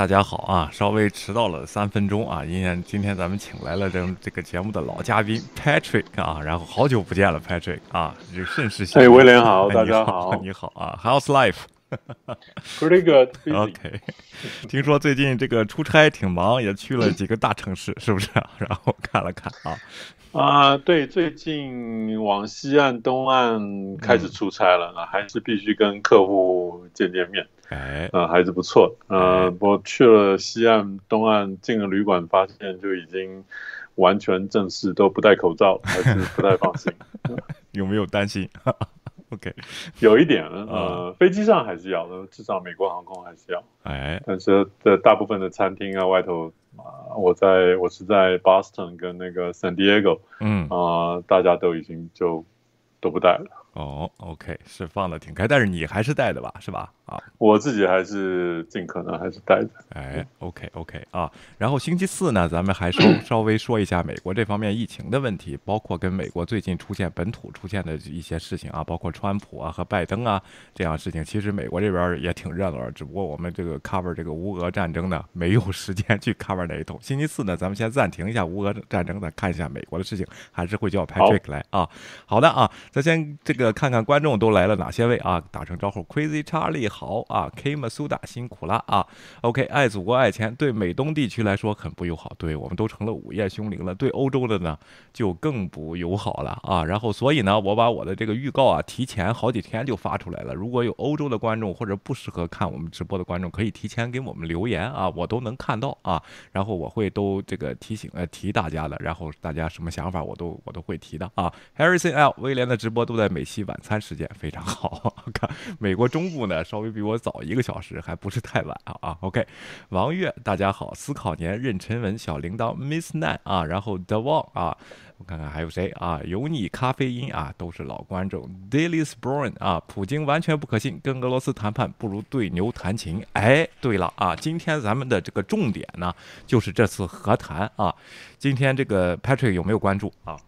大家好啊，稍微迟到了三分钟啊，因为今天咱们请来了这这个节目的老嘉宾 Patrick 啊，然后好久不见了 Patrick 啊，这甚是哎，威廉好，哎大家好，好 你好啊，How's life？，Pretty good，busy OK，听说最近这个出差挺忙，也去了几个大城市，是不是？然后看了看啊，啊、对，最近往西岸、东岸开始出差了，啊，还是必须跟客户见见面，哎，啊，还是不错，呃，我去了西岸、东岸，进了旅馆，发现就已经完全正式都不戴口罩，还是不太放心，有没有担心？OK，有一点，呃，飞机上还是要的，至少美国航空还是要，哎，但是在大部分的餐厅啊，外头啊，我在我是在 Boston 跟那个 San Diego。嗯，啊、大家都已经就都不戴了。哦，OK，是放的挺开，但是你还是带的吧，是吧？啊，我自己还是尽可能还是待着。哎，OK OK 啊，然后星期四呢，咱们还稍 稍微说一下美国这方面疫情的问题，包括跟美国最近出现本土出现的一些事情啊，包括川普啊和拜登啊这样事情。其实美国这边也挺热闹的，只不过我们这个 cover 这个乌俄战争呢，没有时 间去 cover 那一头。星期四呢，咱们先暂停一下乌俄战争，再看一下美国的事情，还是会叫 Patrick 来啊。好的啊，咱先这个看看观众都来了哪些位啊，打声招呼，Crazy Charlie 好啊，K 马苏达辛苦了啊。OK，爱祖国爱钱，对美东地区来说很不友好，对我们都成了午夜凶铃了。对欧洲的呢，就更不友好了啊。然后，所以呢，我把我的这个预告啊，提前好几天就发出来了。如果有欧洲的观众或者不适合看我们直播的观众，可以提前给我们留言啊，我都能看到啊。然后我会都这个提醒呃提大家的，然后大家什么想法我都我都会提的啊。Harrison L 威廉的直播都在美西晚餐时间，非常好。看美国中部呢，稍微比我早一个小时，还不是太晚啊啊。OK，王月大家好，思考年任晨文小铃铛 Miss Nan 啊，然后 The Wall 啊。我看看还有谁啊？有你咖啡因啊，都是老观众。Daily Sporn 啊，普京完全不可信，跟俄罗斯谈判不如对牛弹琴。哎，对了啊，今天咱们的这个重点呢，就是这次和谈啊。今天这个 Patrick 有没有关注啊？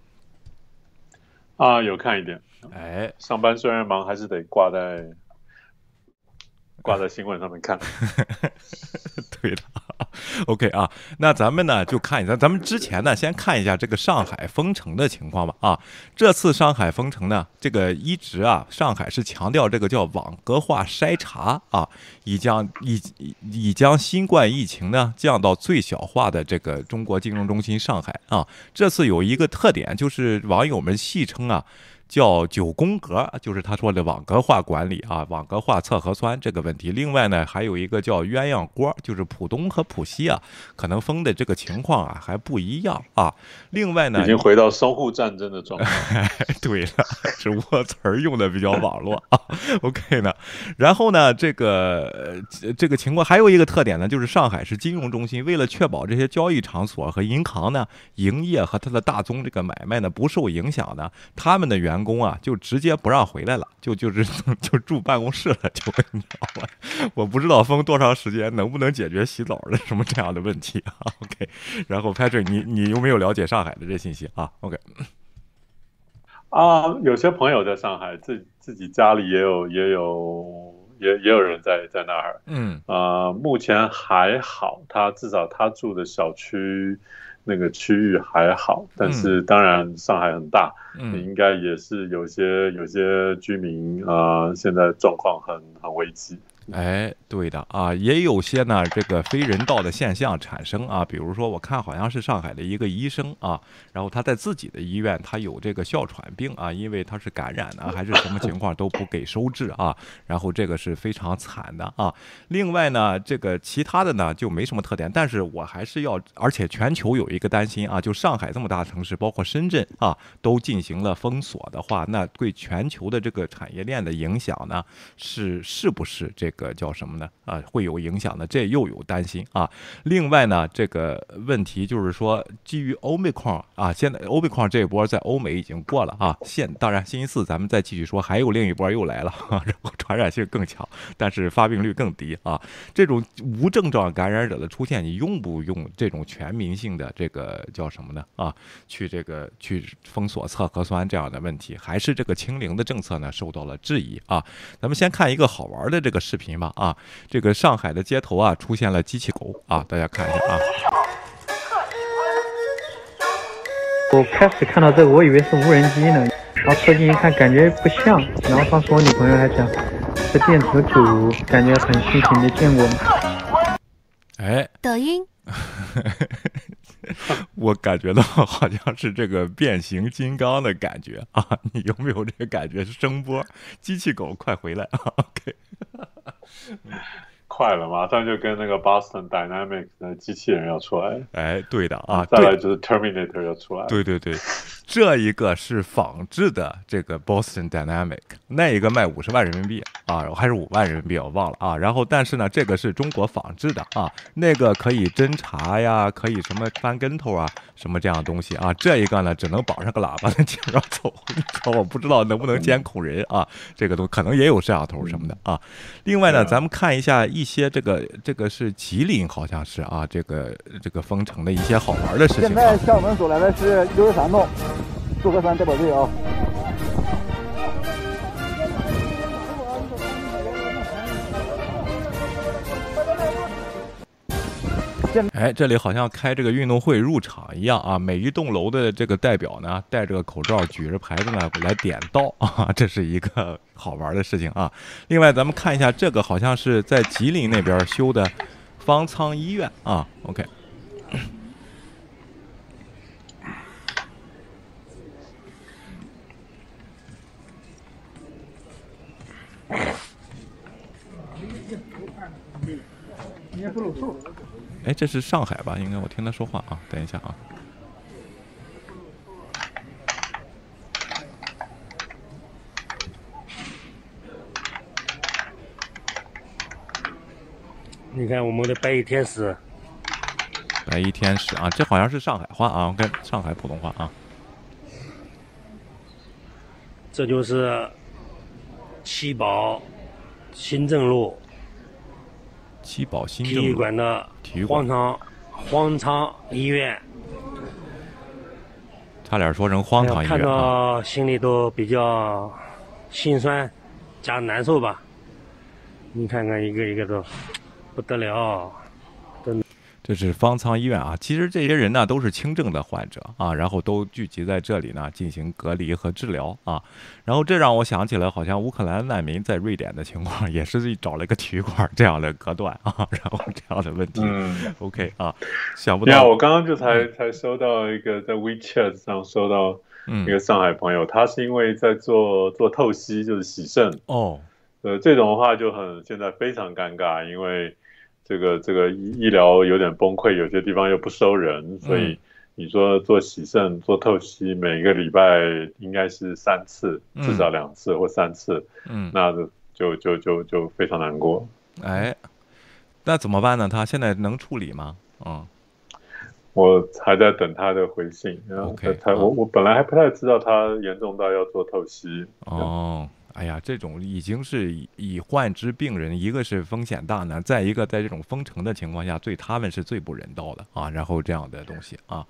啊，有看一点。哎，上班虽然忙，还是得挂在挂在新闻上面看。对的，OK 啊，那咱们呢就看一下，咱们之前呢先看一下这个上海封城的情况吧啊。这次上海封城呢，这个一直啊，上海是强调这个叫网格化筛查啊，以将以以以将新冠疫情呢降到最小化的这个中国金融中心上海啊。这次有一个特点，就是网友们戏称啊。叫九宫格，就是他说的网格化管理啊，网格化测核酸这个问题。另外呢，还有一个叫鸳鸯锅，就是浦东和浦西啊，可能封的这个情况啊还不一样啊。另外呢已，经回到淞沪战争的状态。对了，只不过词儿用的比较网络啊。OK 呢，然后呢，这个呃这个情况还有一个特点呢，就是上海是金融中心，为了确保这些交易场所和银行呢营业和它的大宗这个买卖呢不受影响呢，他们的员工啊就直接不让回来了，就就是 就住办公室了，就你知道吗？我不知道封多长时间，能不能解决洗澡的什么这样的问题啊？OK，然后 Patrick，你你有没有了解上海的这信息啊？OK。啊，有些朋友在上海，自自己家里也有也有也也有人在在那儿。嗯啊，目前还好，他至少他住的小区那个区域还好，但是当然上海很大，嗯应该也是有些有些居民啊、呃现在状况很很危机。哎，对的啊，也有些呢这个非人道的现象产生啊，比如说我看好像是上海的一个医生啊，然后他在自己的医院他有这个哮喘病啊，因为他是感染呢还是什么情况都不给收治啊，然后这个是非常惨的啊。另外呢，这个其他的呢就没什么特点，但是我还是要，而且全球有一个担心啊，就上海这么大的城市，包括深圳啊，都进行了封锁的话，那对全球的这个产业链的影响呢，是是不是这个叫什么呢？啊，会有影响的，这又有担心啊。另外呢，这个问题就是说，基于欧美矿啊，现在欧美矿这一波在欧美已经过了啊。现当然，星期四咱们再继续说，还有另一波又来了，然后传染性更强，但是发病率更低啊。这种无症状感染者的出现，你用不用这种全民性的这个叫什么呢？啊，去这个去封锁测核酸这样的问题，还是这个清零的政策呢受到了质疑啊？咱们先看一个好玩的这个视频。频吧啊，这个上海的街头啊出现了机器狗啊，大家看一下啊。我开始看到这个，我以为是无人机呢，然后凑近一看，感觉不像。然后当时我女朋友还讲，这电子狗感觉很新奇，没见过。哎，抖音。我感觉到好像是这个变形金刚的感觉 啊！你有没有这个感觉？声波，机器狗，快回来啊！OK，快了，马上就跟那个 Boston Dynamics 的机器人要出来。哎，对的啊，再来就是 Terminator 要出来。对对对。这一个是仿制的这个 Boston Dynamic，那一个卖五十万人民币啊，还是五万人民币，我忘了啊。然后，但是呢，这个是中国仿制的啊，那个可以侦查呀，可以什么翻跟头啊，什么这样东西啊。这一个呢，只能绑上个喇叭在街上走，我不知道能不能监控人啊。这个都可能也有摄像头什么的啊。另外呢，咱们看一下一些这个这个是吉林，好像是啊，这个这个封城的一些好玩的事情。现在向我们走来的是六十三栋。祝贺三代表队啊！哎，这里好像开这个运动会入场一样啊！每一栋楼的这个代表呢，戴着个口罩，举着牌子呢来点到啊，这是一个好玩的事情啊。另外，咱们看一下这个，好像是在吉林那边修的方舱医院啊。OK。哎，这是上海吧？应该我听他说话啊。等一下啊。你看我们的白衣天使。白衣天使啊，这好像是上海话啊，跟上海普通话啊。这就是七宝新政路。七宝新体育馆的荒场荒场医院，差点说成荒唐医院看到心里都比较心酸加难受吧。你看看一个一个都不得了。这是方舱医院啊，其实这些人呢都是轻症的患者啊，然后都聚集在这里呢进行隔离和治疗啊，然后这让我想起了好像乌克兰难民在瑞典的情况，也是找了一个体育馆这样的隔断啊，然后这样的问题。嗯，OK 啊，想不到。我刚刚就才才收到一个在 WeChat 上收到一个上海朋友，他是因为在做做透析，就是洗肾哦，呃，这种的话就很现在非常尴尬，因为。这个这个医医疗有点崩溃，有些地方又不收人，所以你说做洗肾、做透析，每个礼拜应该是三次，至少两次或三次，嗯，那就就就就非常难过。哎，那怎么办呢？他现在能处理吗？嗯，我还在等他的回信。OK，他我我本来还不太知道他严重到要做透析。哦。哎呀，这种已经是已患之病人，一个是风险大呢，再一个在这种封城的情况下，对他们是最不人道的啊。然后这样的东西啊，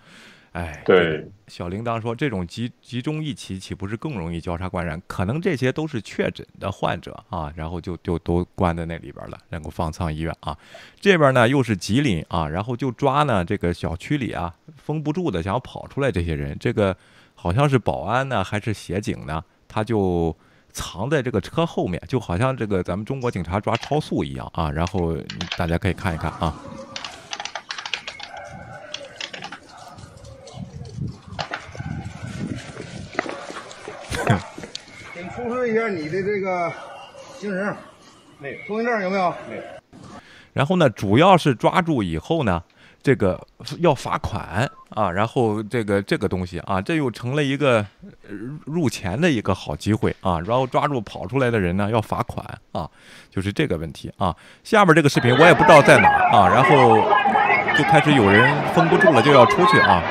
哎，对，小铃铛说，这种集集中一起，岂不是更容易交叉感染？可能这些都是确诊的患者啊，然后就就都关在那里边了，然后方舱医院啊。这边呢又是吉林啊，然后就抓呢这个小区里啊封不住的想要跑出来这些人，这个好像是保安呢还是协警呢，他就。藏在这个车后面，就好像这个咱们中国警察抓超速一样啊！然后大家可以看一看啊。请出示一下你的这个行驶没有通行证有没有？没有。然后呢，主要是抓住以后呢。这个要罚款啊，然后这个这个东西啊，这又成了一个入钱的一个好机会啊，然后抓住跑出来的人呢要罚款啊，就是这个问题啊。下面这个视频我也不知道在哪啊，然后就开始有人封不住了就要出去啊。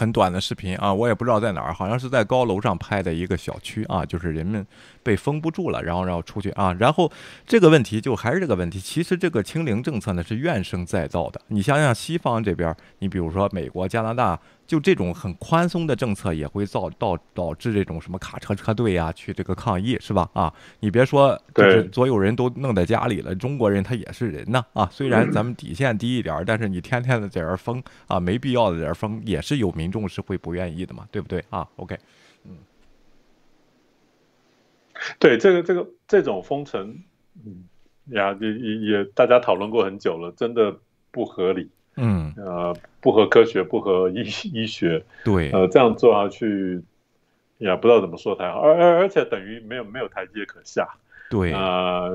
很短的视频啊，我也不知道在哪儿，好像是在高楼上拍的一个小区啊，就是人们被封不住了，然后然后出去啊，然后这个问题就还是这个问题，其实这个清零政策呢是怨声载道的，你想想西方这边，你比如说美国、加拿大。就这种很宽松的政策也会造导导致这种什么卡车车队啊去这个抗议是吧？啊，你别说，就是所有人都弄在家里了，中国人他也是人呐啊！虽然咱们底线低一点，但是你天天的在这封啊，没必要的在这封，也是有民众是会不愿意的嘛，对不对啊？OK，嗯，对这个这个这种封城，嗯呀，也也也大家讨论过很久了，真的不合理。嗯，呃，不合科学，不合医 医学，对，呃，这样做下去，也不知道怎么说才好，而而而且等于没有没有台阶可下，对，啊，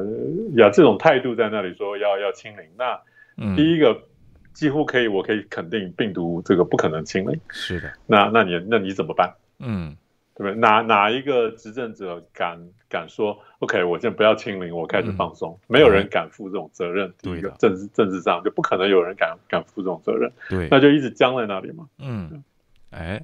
呀，这种态度在那里说要要清零，那第一个几乎可以，我可以肯定病毒这个不可能清零，是的，那那你那你怎么办？嗯。对不对？哪哪一个执政者敢敢说？OK，我现在不要清零，我开始放松。没有人敢负这种责任。第一个政治政治上就不可能有人敢敢负这种责任。对，那就一直僵在那里嘛。嗯，哎。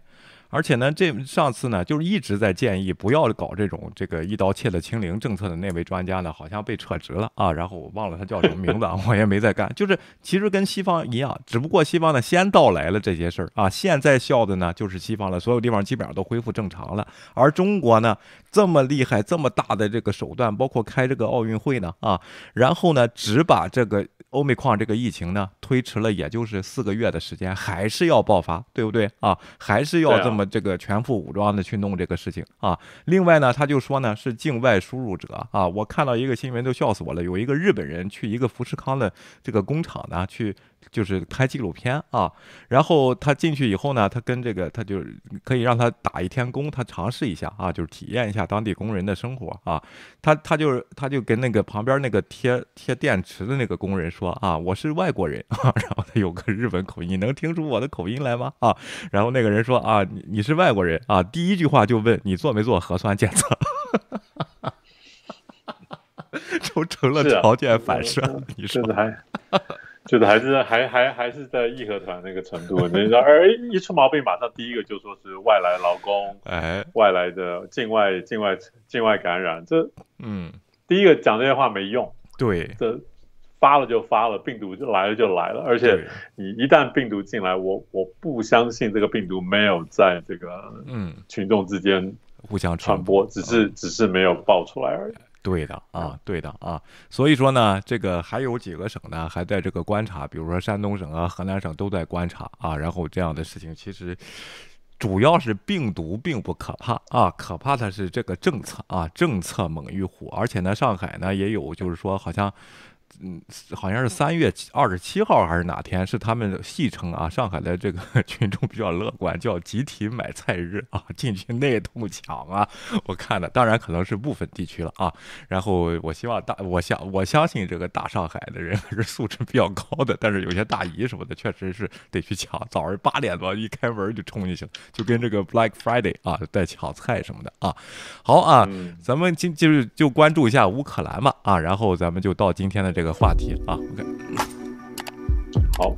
而且呢，这上次呢，就是一直在建议不要搞这种这个一刀切的清零政策的那位专家呢，好像被撤职了啊。然后我忘了他叫什么名字，我也没再干。就是其实跟西方一样，只不过西方呢先到来了这些事儿啊，现在笑的呢就是西方了，所有地方基本上都恢复正常了。而中国呢这么厉害，这么大的这个手段，包括开这个奥运会呢啊，然后呢只把这个。欧美矿这个疫情呢，推迟了也就是四个月的时间，还是要爆发，对不对啊？还是要这么这个全副武装的去弄这个事情啊。另外呢，他就说呢是境外输入者啊。我看到一个新闻都笑死我了，有一个日本人去一个富士康的这个工厂呢去。就是拍纪录片啊，然后他进去以后呢，他跟这个他就可以让他打一天工，他尝试一下啊，就是体验一下当地工人的生活啊。他他就是他就跟那个旁边那个贴贴电池的那个工人说啊，我是外国人啊，然后他有个日本口音，你能听出我的口音来吗？啊，然后那个人说啊，你你是外国人啊，第一句话就问你做没做核酸检测，就成了条件反射，你说还。就是还是还还还是在义和团那个程度，你知道，而一出毛病，马上第一个就说是外来劳工，哎，外来的境外境外境外感染，这嗯，第一个讲这些话没用，对，这发了就发了，病毒就来了就来了，而且你一旦病毒进来，我我不相信这个病毒没有在这个嗯。群众之间互相传播，只是只是没有爆出来而已。对的啊，对的啊，所以说呢，这个还有几个省呢，还在这个观察，比如说山东省啊、河南省都在观察啊。然后这样的事情，其实主要是病毒并不可怕啊，可怕的是这个政策啊，政策猛于虎。而且呢，上海呢也有，就是说好像。嗯，好像是三月二十七号还是哪天？是他们戏称啊，上海的这个 群众比较乐观，叫集体买菜日啊，进去内通抢啊。我看的，当然可能是部分地区了啊。然后我希望大，我相我相信这个大上海的人还是素质比较高的，但是有些大姨什么的，确实是得去抢。早上八点多一开门就冲进去了，就跟这个 Black Friday 啊，在抢菜什么的啊。好啊，咱们今就是就关注一下乌克兰嘛啊，然后咱们就到今天的这。这个话题啊，OK，好。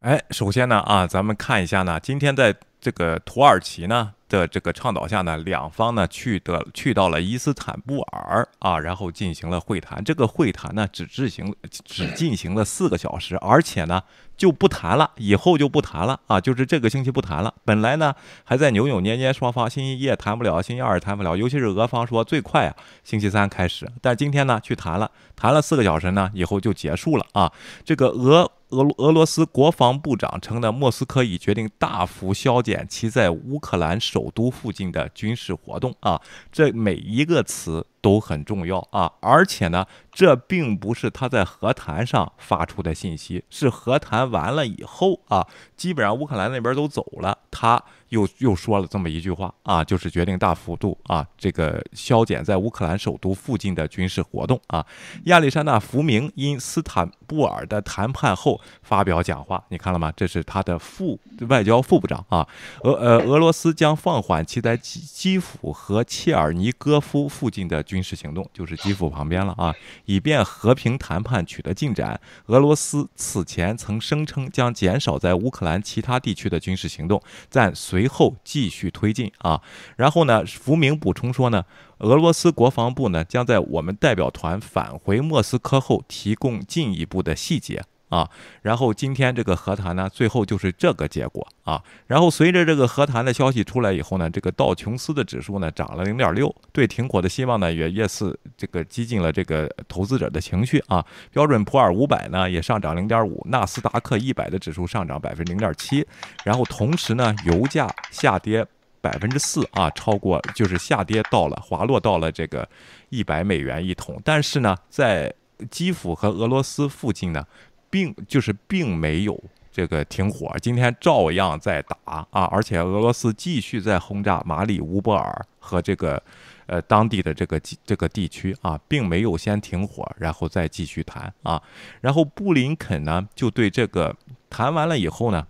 哎，首先呢啊，咱们看一下呢，今天在这个土耳其呢。的这个倡导下呢，两方呢去的去到了伊斯坦布尔啊，然后进行了会谈。这个会谈呢只进行只进行了四个小时，而且呢就不谈了，以后就不谈了啊，就是这个星期不谈了。本来呢还在扭扭捏捏，双方星期一也谈不了，星期二也谈不了，尤其是俄方说最快啊星期三开始，但今天呢去谈了，谈了四个小时呢以后就结束了啊。这个俄俄俄罗斯国防部长称呢，莫斯科已决定大幅削减其在乌克兰。首都附近的军事活动啊，这每一个词都很重要啊，而且呢，这并不是他在和谈上发出的信息，是和谈完了以后啊，基本上乌克兰那边都走了，他又又说了这么一句话啊，就是决定大幅度啊，这个削减在乌克兰首都附近的军事活动啊。亚历山大·福明因斯坦布。布尔的谈判后发表讲话，你看了吗？这是他的副外交副部长啊。俄呃，俄罗斯将放缓其在基基辅和切尔尼戈夫附近的军事行动，就是基辅旁边了啊，以便和平谈判取得进展。俄罗斯此前曾声称将减少在乌克兰其他地区的军事行动，但随后继续推进啊。然后呢，福明补充说呢。俄罗斯国防部呢，将在我们代表团返回莫斯科后提供进一步的细节啊。然后今天这个和谈呢，最后就是这个结果啊。然后随着这个和谈的消息出来以后呢，这个道琼斯的指数呢涨了零点六，对停火的希望呢也越是这个激进了这个投资者的情绪啊。标准普尔五百呢也上涨零点五，纳斯达克一百的指数上涨百分之零点七。然后同时呢，油价下跌。百分之四啊，超过就是下跌到了滑落到了这个一百美元一桶。但是呢，在基辅和俄罗斯附近呢，并就是并没有这个停火，今天照样在打啊，而且俄罗斯继续在轰炸马里乌波尔和这个呃当地的这个这个地区啊，并没有先停火，然后再继续谈啊。然后布林肯呢，就对这个谈完了以后呢。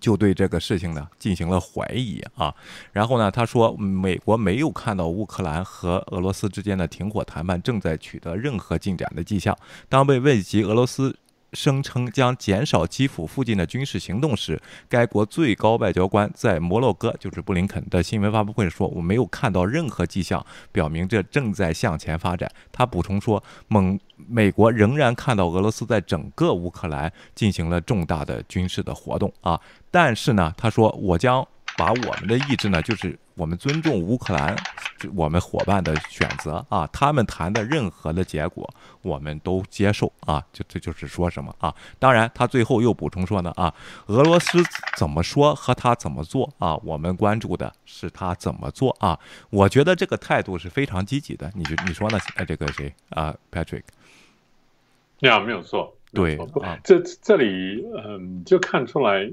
就对这个事情呢进行了怀疑啊，然后呢，他说美国没有看到乌克兰和俄罗斯之间的停火谈判正在取得任何进展的迹象。当被问及俄罗斯。声称将减少基辅附近的军事行动时，该国最高外交官在摩洛哥，就是布林肯的新闻发布会说：“我没有看到任何迹象表明这正在向前发展。”他补充说：“美美国仍然看到俄罗斯在整个乌克兰进行了重大的军事的活动啊，但是呢，他说我将。”把我们的意志呢，就是我们尊重乌克兰，我们伙伴的选择啊，他们谈的任何的结果，我们都接受啊，就这就是说什么啊？当然，他最后又补充说呢啊，俄罗斯怎么说和他怎么做啊，我们关注的是他怎么做啊。我觉得这个态度是非常积极的，你就你说呢？呃，这个谁啊，Patrick？呀，没有错，对啊，这这里嗯，就看出来。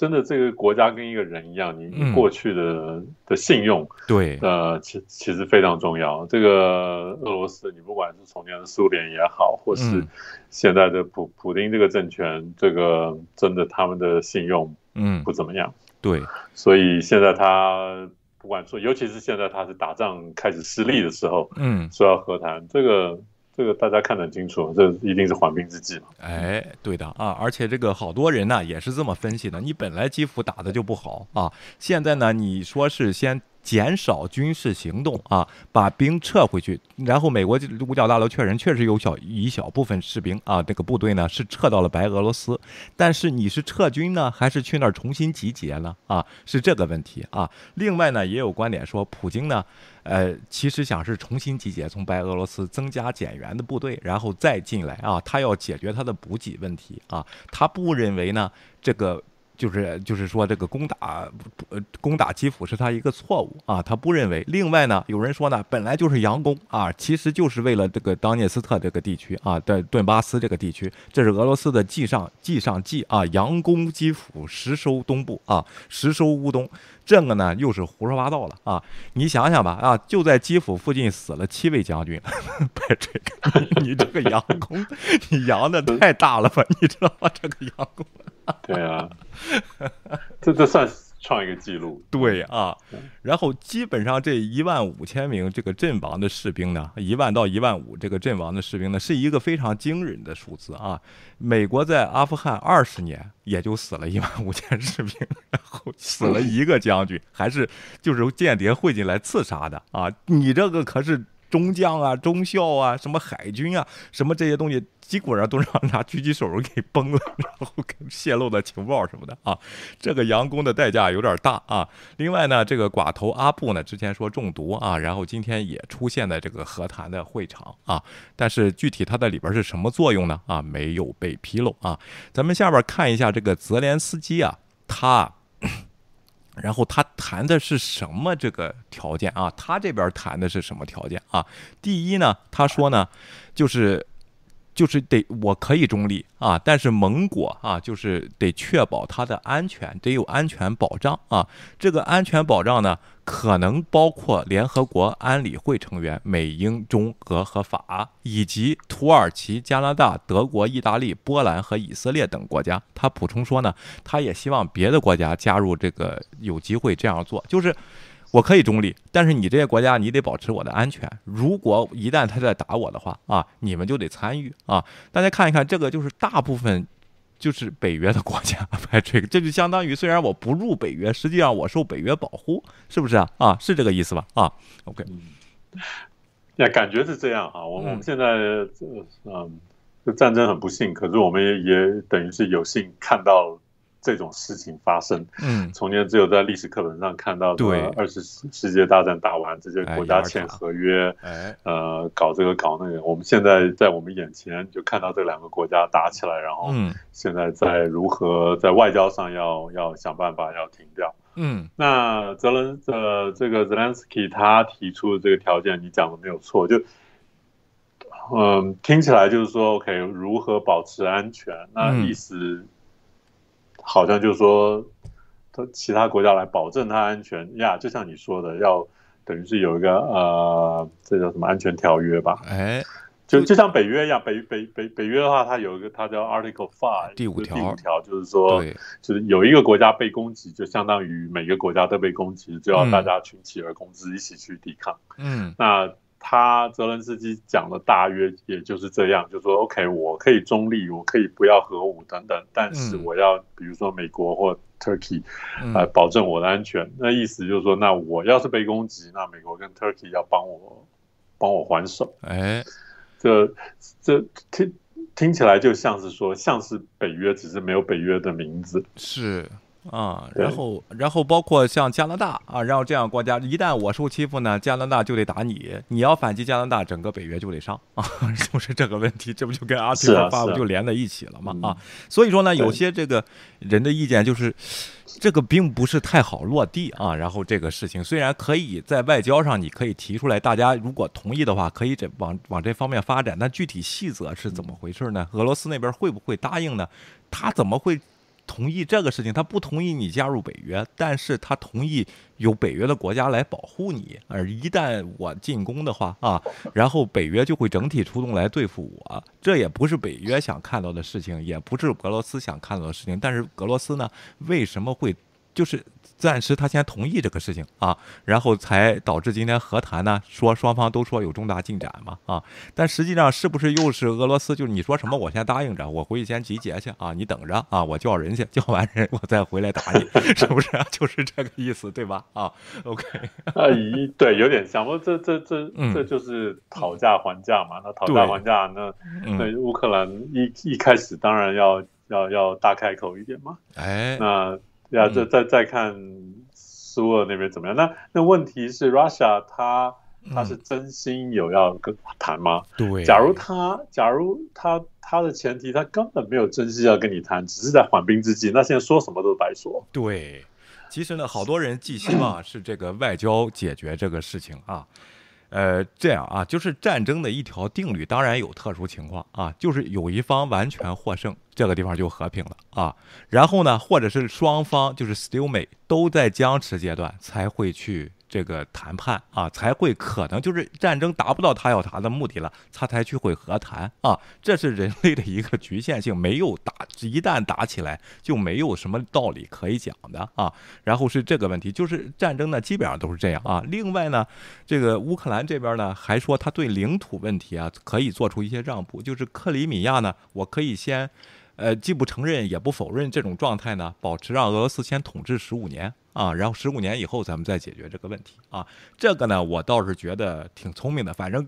真的，这个国家跟一个人一样，你过去的的信用，对，呃，其其实非常重要。这个俄罗斯，你不管是从前的苏联也好，或是现在的普普丁这个政权，这个真的他们的信用，嗯，不怎么样。对，所以现在他不管说，尤其是现在他是打仗开始失利的时候，嗯，说要和谈这个。这个大家看得清楚，这一定是缓兵之计嘛？哎，对的啊，而且这个好多人呢也是这么分析的。你本来基辅打的就不好啊，现在呢你说是先。减少军事行动啊，把兵撤回去。然后美国五角大楼确认，确实有小一小部分士兵啊，这个部队呢是撤到了白俄罗斯。但是你是撤军呢，还是去那儿重新集结呢？啊，是这个问题啊。另外呢，也有观点说，普京呢，呃，其实想是重新集结，从白俄罗斯增加减员的部队，然后再进来啊，他要解决他的补给问题啊。他不认为呢，这个。就是就是说，这个攻打呃攻打基辅是他一个错误啊，他不认为。另外呢，有人说呢，本来就是佯攻啊，其实就是为了这个当涅斯特这个地区啊的顿巴斯这个地区，这是俄罗斯的计上计上计啊，佯攻基辅，实收东部啊，实收乌东，这个呢又是胡说八道了啊！你想想吧啊，就在基辅附近死了七位将军，别这个，你这个佯攻，你佯的太大了吧？你知道吗？这个佯攻。对啊，这这算创一个记录。对啊，然后基本上这一万五千名这个阵亡的士兵呢，一万到一万五这个阵亡的士兵呢，是一个非常惊人的数字啊。美国在阿富汗二十年也就死了一万五千士兵，然后死了一个将军，还是就是间谍混进来刺杀的啊。你这个可是。中将啊，中校啊，什么海军啊，什么这些东西，基本上都让拿狙击手给崩了，然后给泄露的情报什么的啊，这个佯攻的代价有点大啊。另外呢，这个寡头阿布呢，之前说中毒啊，然后今天也出现在这个和谈的会场啊，但是具体他在里边是什么作用呢？啊，没有被披露啊。咱们下边看一下这个泽连斯基啊，他。然后他谈的是什么这个条件啊？他这边谈的是什么条件啊？第一呢，他说呢，就是。就是得我可以中立啊，但是盟国啊，就是得确保它的安全，得有安全保障啊。这个安全保障呢，可能包括联合国安理会成员美、英、中、俄和法，以及土耳其、加拿大、德国、意大利、波兰和以色列等国家。他补充说呢，他也希望别的国家加入这个，有机会这样做，就是。我可以中立，但是你这些国家你得保持我的安全。如果一旦他在打我的话啊，你们就得参与啊。大家看一看，这个就是大部分就是北约的国家拍这个，这就相当于虽然我不入北约，实际上我受北约保护，是不是啊？啊，是这个意思吧？啊，OK，那，感觉是这样啊。我们现在嗯，这战争很不幸，可是我们也也等于是有幸看到。这种事情发生，嗯，从前只有在历史课本上看到，对，二十世界大战打完，这些国家签合约，哎，呃，搞这个搞那个，我们现在在我们眼前就看到这两个国家打起来，然后，现在在如何在外交上要要想办法要停掉，嗯，那泽伦呃这个泽连斯基他提出的这个条件，你讲的没有错，就，嗯，听起来就是说，OK，如何保持安全？那意思。好像就是说，他其他国家来保证他安全呀，就像你说的，要等于是有一个呃，这叫什么安全条约吧？哎，就就像北约一样，北北北北约的话，它有一个它叫 Article Five 第五条，第五条就是说，就是有一个国家被攻击，就相当于每个国家都被攻击，就要大家群起而攻之，一起去抵抗。嗯，那。他泽伦斯基讲的大约也就是这样，就说 OK，我可以中立，我可以不要核武等等，但是我要比如说美国或 Turkey 来保证我的安全。那意思就是说，那我要是被攻击，那美国跟 Turkey 要帮我帮我还手。哎，这这听听起来就像是说，像是北约，只是没有北约的名字。是。啊，然后，然后包括像加拿大啊，然后这样国家，一旦我受欺负呢，加拿大就得打你，你要反击加拿大，整个北约就得上 啊，就是这个问题，这不就跟阿提尔发布就连在一起了吗？啊，所以说呢，有些这个人的意见就是，这个并不是太好落地啊。然后这个事情虽然可以在外交上你可以提出来，大家如果同意的话，可以这往往这方面发展，但具体细则是怎么回事呢？俄罗斯那边会不会答应呢？他怎么会？同意这个事情，他不同意你加入北约，但是他同意有北约的国家来保护你。而一旦我进攻的话啊，然后北约就会整体出动来对付我。这也不是北约想看到的事情，也不是俄罗斯想看到的事情。但是俄罗斯呢，为什么会就是？暂时他先同意这个事情啊，然后才导致今天和谈呢，说双方都说有重大进展嘛啊，但实际上是不是又是俄罗斯？就是你说什么我先答应着，我回去先集结去啊，你等着啊，我叫人去，叫完人我再回来打你，是不是？就是这个意思对吧？啊，OK，啊，一对有点像，不这这这这就是讨价还价嘛。那讨价还价，那那乌克兰一一开始当然要要要大开口一点嘛，哎，那。呀，再再再看苏俄那边怎么样？那那问题是，Russia 他他是真心有要跟谈吗？对，假如他假如他他的前提他根本没有真心要跟你谈，只是在缓兵之计，那现在说什么都是白说。对，其实呢，好多人寄希望 是这个外交解决这个事情啊。呃，这样啊，就是战争的一条定律，当然有特殊情况啊，就是有一方完全获胜，这个地方就和平了啊。然后呢，或者是双方就是 stalemate 都在僵持阶段，才会去。这个谈判啊，才会可能就是战争达不到他要谈的目的了，他才去会和谈啊，这是人类的一个局限性，没有打，一旦打起来就没有什么道理可以讲的啊。然后是这个问题，就是战争呢基本上都是这样啊。另外呢，这个乌克兰这边呢还说他对领土问题啊可以做出一些让步，就是克里米亚呢，我可以先。呃，既不承认也不否认这种状态呢，保持让俄罗斯先统治十五年啊，然后十五年以后咱们再解决这个问题啊。这个呢，我倒是觉得挺聪明的，反正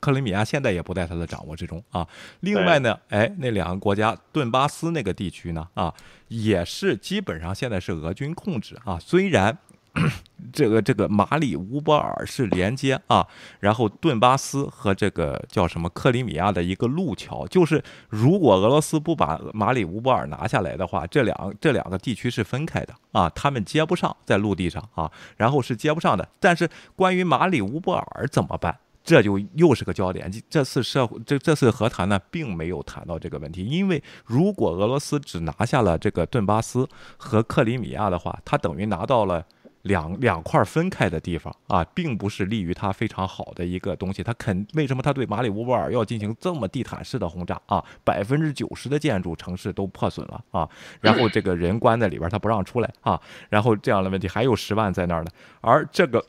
克里米亚现在也不在他的掌握之中啊。另外呢，哎，那两个国家顿巴斯那个地区呢，啊，也是基本上现在是俄军控制啊，虽然。这个这个马里乌波尔是连接啊，然后顿巴斯和这个叫什么克里米亚的一个路桥，就是如果俄罗斯不把马里乌波尔拿下来的话，这两这两个地区是分开的啊，他们接不上在陆地上啊，然后是接不上的。但是关于马里乌波尔怎么办？这就又是个焦点。这次社会这这次和谈呢，并没有谈到这个问题，因为如果俄罗斯只拿下了这个顿巴斯和克里米亚的话，它等于拿到了。两两块分开的地方啊，并不是利于他非常好的一个东西。他肯为什么他对马里乌波尔要进行这么地毯式的轰炸啊？百分之九十的建筑城市都破损了啊，然后这个人关在里边，他不让出来啊，然后这样的问题还有十万在那儿呢，而这个。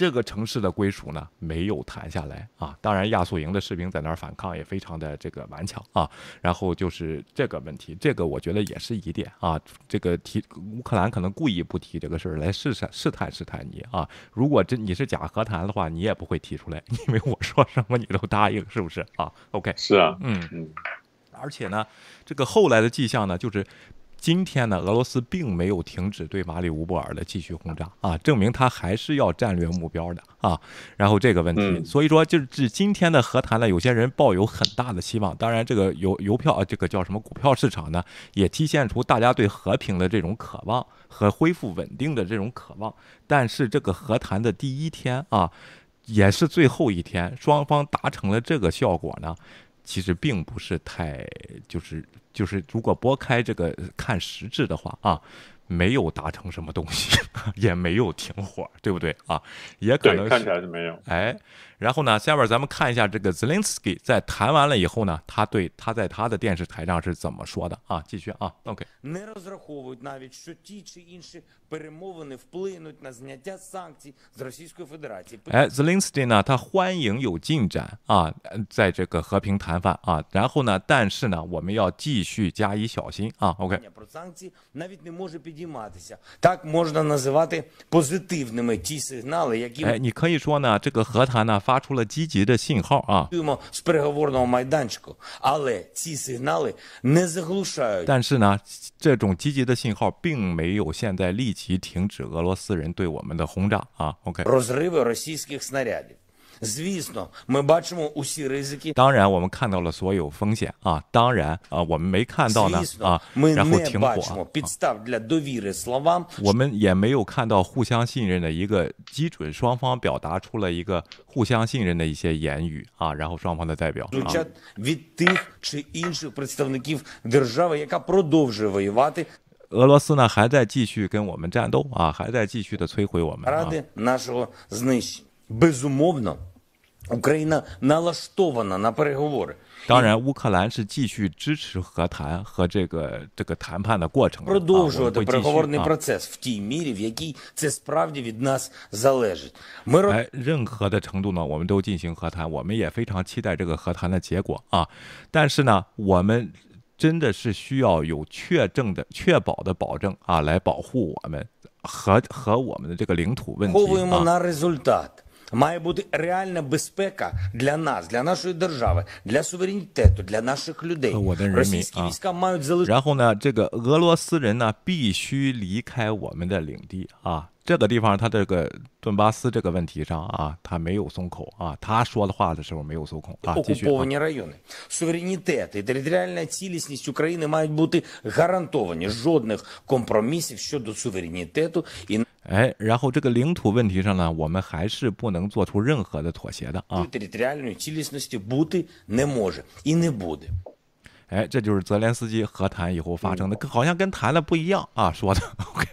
这个城市的归属呢，没有谈下来啊。当然，亚速营的士兵在那儿反抗也非常的这个顽强啊。然后就是这个问题，这个我觉得也是疑点啊。这个提乌克兰可能故意不提这个事儿来试试试探试探你啊。如果真你是假和谈的话，你也不会提出来，因为我说什么你都答应，是不是啊？OK，是啊，嗯嗯。而且呢，这个后来的迹象呢，就是。今天呢，俄罗斯并没有停止对马里乌波尔的继续轰炸啊，证明他还是要战略目标的啊。然后这个问题，所以说就是指今天的和谈呢，有些人抱有很大的希望。当然，这个邮邮票啊，这个叫什么股票市场呢，也体现出大家对和平的这种渴望和恢复稳定的这种渴望。但是这个和谈的第一天啊，也是最后一天，双方达成了这个效果呢。其实并不是太，就是就是，如果拨开这个看实质的话啊。没有达成什么东西，也没有停火，对不对啊？也可能看起来是没有。哎，然后呢，下面咱们看一下这个 Zelensky 在谈完了以后呢，他对他在他的电视台上是怎么说的啊？继续啊，OK。哎，Zelensky 呢，他欢迎有进展啊，在这个和平谈判啊，然后呢，但是呢，我们要继续加以小心啊，OK。підійматися. Так можна називати позитивними ті сигнали, які 哎，你可以说呢，这个和谈呢发出了积极的信号啊。 чуємо з переговорного майданчику, але ці сигнали не заглушають 但是呢，这种积极的信号并没有现在立即 即停止俄罗斯人对我们的轰炸啊 ok 当然我们看到了所有风险啊当然啊我们没看到呢啊然后停火我们也没有看到互相信任的一个基准双方表达出了一个互相信任的一些言语啊然后双方的代表звучать від тих чи інших представників держави, яка продовжує воювати 俄罗斯呢还在继续跟我们战斗啊，还在继续的摧毁我们啊。 ради нашого знищення. Безумовно, Україна налаштована на переговори. 当然，乌克兰是继续支持和谈和这个这个谈判的过程的啊，我们 продовжувати 会继续 переговорний 啊。 процес в тій мірі, в якій це справді від нас залежить. Ми ро- 哎，任何的程度呢，我们都进行和谈，我们也非常期待这个和谈的结果啊。但是呢，我们 真的是需要有确证的、确保的保证啊，来保护我们和和我们的这个领土问题 Ковуємо 啊。 на результат. Має бути реальна безпека для нас, для нашої держави, для суверенітету, для наших людей. 我的人民， Російські 啊。 війська мають залишити 然后呢，这个俄罗斯人呢必须离开我们的领地啊。 这个地方，他这个顿巴斯这个问题上啊，他没有松口啊。他说的话的时候没有松口啊。继续啊。 окуповані райони. Суверенітет і територіальна цілісність України мають бути гарантовані. Жодних компромісів щодо суверенітету і 哎，然后这个领土问题上呢，我们还是不能做出任何的妥协的啊。 територіальної цілісності бути не може і не буде. 哎，这就是泽连斯基和谈以后发生的，跟好像跟谈的不一样啊，说的 OK，